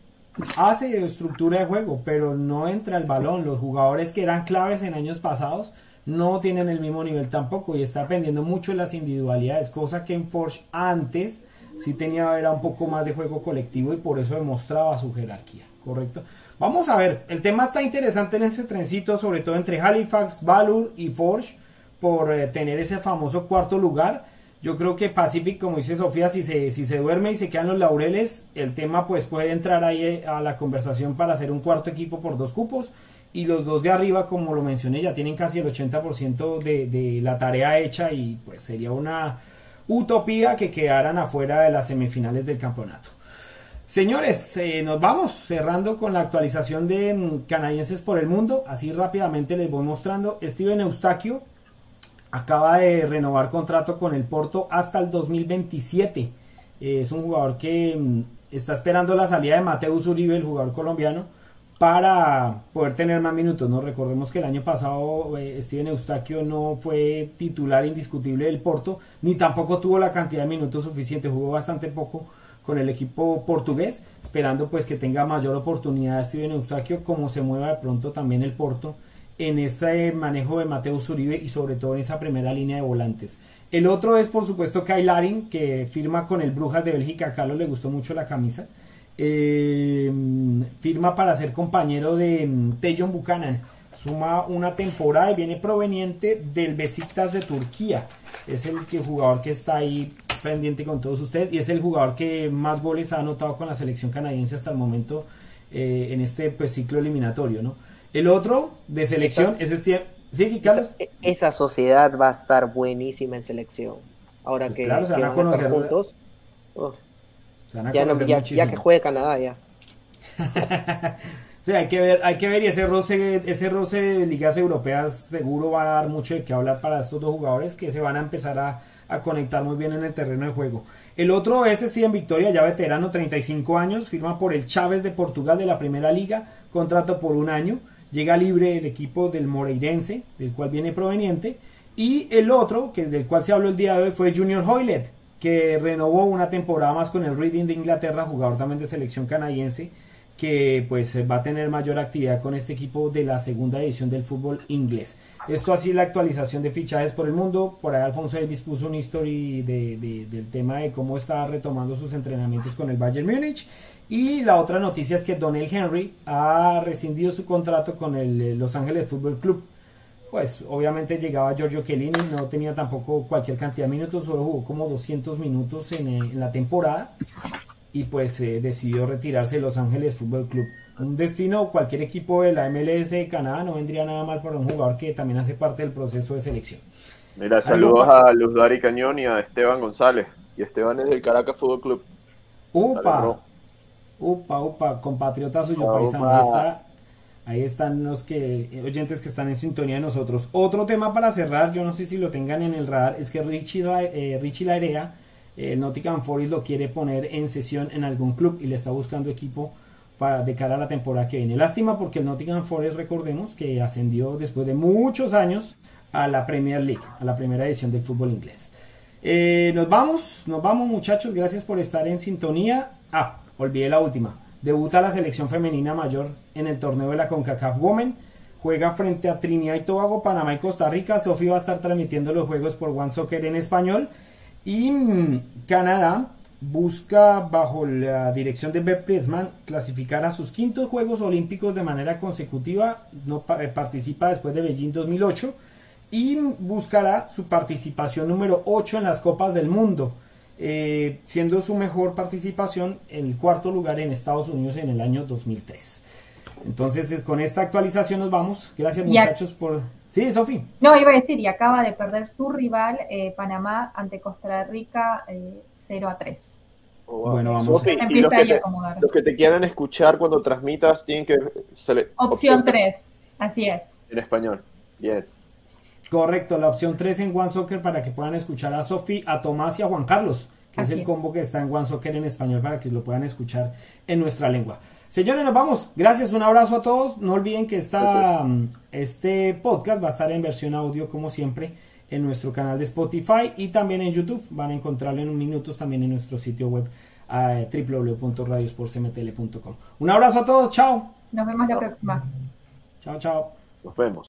hace estructura de juego, pero no entra el balón. Los jugadores que eran claves en años pasados no tienen el mismo nivel tampoco y está dependiendo mucho de las individualidades, cosa que en Forge antes sí tenía era un poco más de juego colectivo y por eso demostraba su jerarquía, ¿correcto? Vamos a ver, el tema está interesante en ese trencito, sobre todo entre Halifax, Valur y Forge, por eh, tener ese famoso cuarto lugar. Yo creo que Pacific, como dice Sofía, si se, si se duerme y se quedan los laureles, el tema pues puede entrar ahí eh, a la conversación para hacer un cuarto equipo por dos cupos. Y los dos de arriba, como lo mencioné, ya tienen casi el 80% de, de la tarea hecha y pues sería una utopía que quedaran afuera de las semifinales del campeonato. Señores, nos vamos cerrando con la actualización de mm, canadienses por el mundo. Así rápidamente les voy mostrando. Steven Eustaquio acaba de renovar contrato con el Porto hasta el 2027. Eh, es un jugador que mm, está esperando la salida de Mateus Uribe, el jugador colombiano, para poder tener más minutos. ¿no? Recordemos que el año pasado eh, Steven Eustaquio no fue titular indiscutible del Porto, ni tampoco tuvo la cantidad de minutos suficiente, jugó bastante poco con el equipo portugués, esperando pues que tenga mayor oportunidad Steven Eustaquio, como se mueva de pronto también el Porto en ese manejo de Mateus Uribe y sobre todo en esa primera línea de volantes. El otro es por supuesto Kyle Larin, que firma con el Brujas de Bélgica, a Carlos le gustó mucho la camisa. Eh, firma para ser compañero de mm, Tejon Buchanan. Suma una temporada y viene proveniente del Besiktas de Turquía. Es el que, jugador que está ahí pendiente con todos ustedes y es el jugador que más goles ha anotado con la selección canadiense hasta el momento eh, en este pues, ciclo eliminatorio. ¿no? El otro de selección es este. ¿Sí, Carlos? Esa, esa, sociedad va a estar buenísima en selección. Ahora Pues que, claro, que van a a estar conocer- juntos. ya, no- conocer ya- que juegue Canadá ya. Hay que ver, hay que ver y ese roce, ese roce de ligas europeas seguro va a dar mucho de qué hablar para estos dos jugadores que se van a empezar a, a conectar muy bien en el terreno de juego. El otro es Steven Victoria, ya veterano, 35 años, firma por el Chávez de Portugal de la Primera Liga, contrato por un año, llega libre del equipo del Moreirense, del cual viene proveniente, y el otro, que del cual se habló el día de hoy, fue Junior Hoylett, que renovó una temporada más con el Reading de Inglaterra, jugador también de selección canadiense, que pues va a tener mayor actividad con este equipo de la segunda división del fútbol inglés. Esto así la actualización de fichajes por el mundo. Por ahí Alfonso Davis puso un history de, de- del tema de cómo está retomando sus entrenamientos con el Bayern Múnich. Y la otra noticia es que Donnell Henry ha rescindido su contrato con el eh, Los Ángeles Fútbol Club. Pues obviamente llegaba Giorgio Chiellini, no tenía tampoco cualquier cantidad de minutos, solo jugó como 200 minutos eh, en la temporada y pues eh, decidió retirarse de Los Ángeles Fútbol Club. Un destino, cualquier equipo de la MLS de Canadá no vendría nada mal para un jugador que también hace parte del proceso de selección. Mira, saludos a Luz Dari Cañón y a Esteban González. Y Esteban es del Caracas Fútbol Club. Upa, upa, upa, compatriota suyo Upa, paisano. Ahí, está, ahí están los que oyentes que están en sintonía de nosotros. Otro tema para cerrar, yo no sé si lo tengan en el radar, es que Richie, eh, Richie Larea, eh, Nottingham Forest lo quiere poner en sesión en algún club y le está buscando equipo para de cara a la temporada que viene. Lástima porque el Nottingham Forest, recordemos que ascendió después de muchos años a la Premier League, a la primera edición del fútbol inglés. Eh, nos vamos, nos vamos muchachos, gracias por estar en sintonía. Ah, olvidé la última. Debuta la selección femenina mayor en el torneo de la CONCACAF Women. Juega frente a Trinidad y Tobago, Panamá y Costa Rica. Sofi va a estar transmitiendo los juegos por One Soccer en español. Y mm, Canadá busca, bajo la dirección de Beth Priestman, clasificar a sus quintos Juegos Olímpicos de manera consecutiva. No eh, participa después de Beijing 2008 y buscará su participación número 8 en las Copas del Mundo, eh, siendo su mejor participación el cuarto lugar en Estados Unidos en el año 2003. Entonces, es- con esta actualización nos vamos. Gracias muchachos por... Sí, Sofi. No, iba a decir, y acaba de perder su rival, eh, Panamá, ante Costa Rica, eh, 0 a 3. Bueno, vamos. Sofi, Se y los empieza que, ahí a te, acomodar. los que te quieran escuchar cuando transmitas tienen que... sele- Opción 3, así es. En español. Bien. Correcto, la opción 3 en One Soccer para que puedan escuchar a Sofi, a Tomás y a Juan Carlos, que es el combo que está en One Soccer en español para que lo puedan escuchar en nuestra lengua. Señores, nos vamos. Gracias, un abrazo a todos. No olviden que esta, mm, este podcast va a estar en versión audio, como siempre, en nuestro canal de Spotify y también en YouTube. Van a encontrarlo en minutos también en nuestro sitio web eh, www.radiosportsmtl.com. Un abrazo a todos, chao. Nos vemos la próxima. Chao, chao. Nos vemos.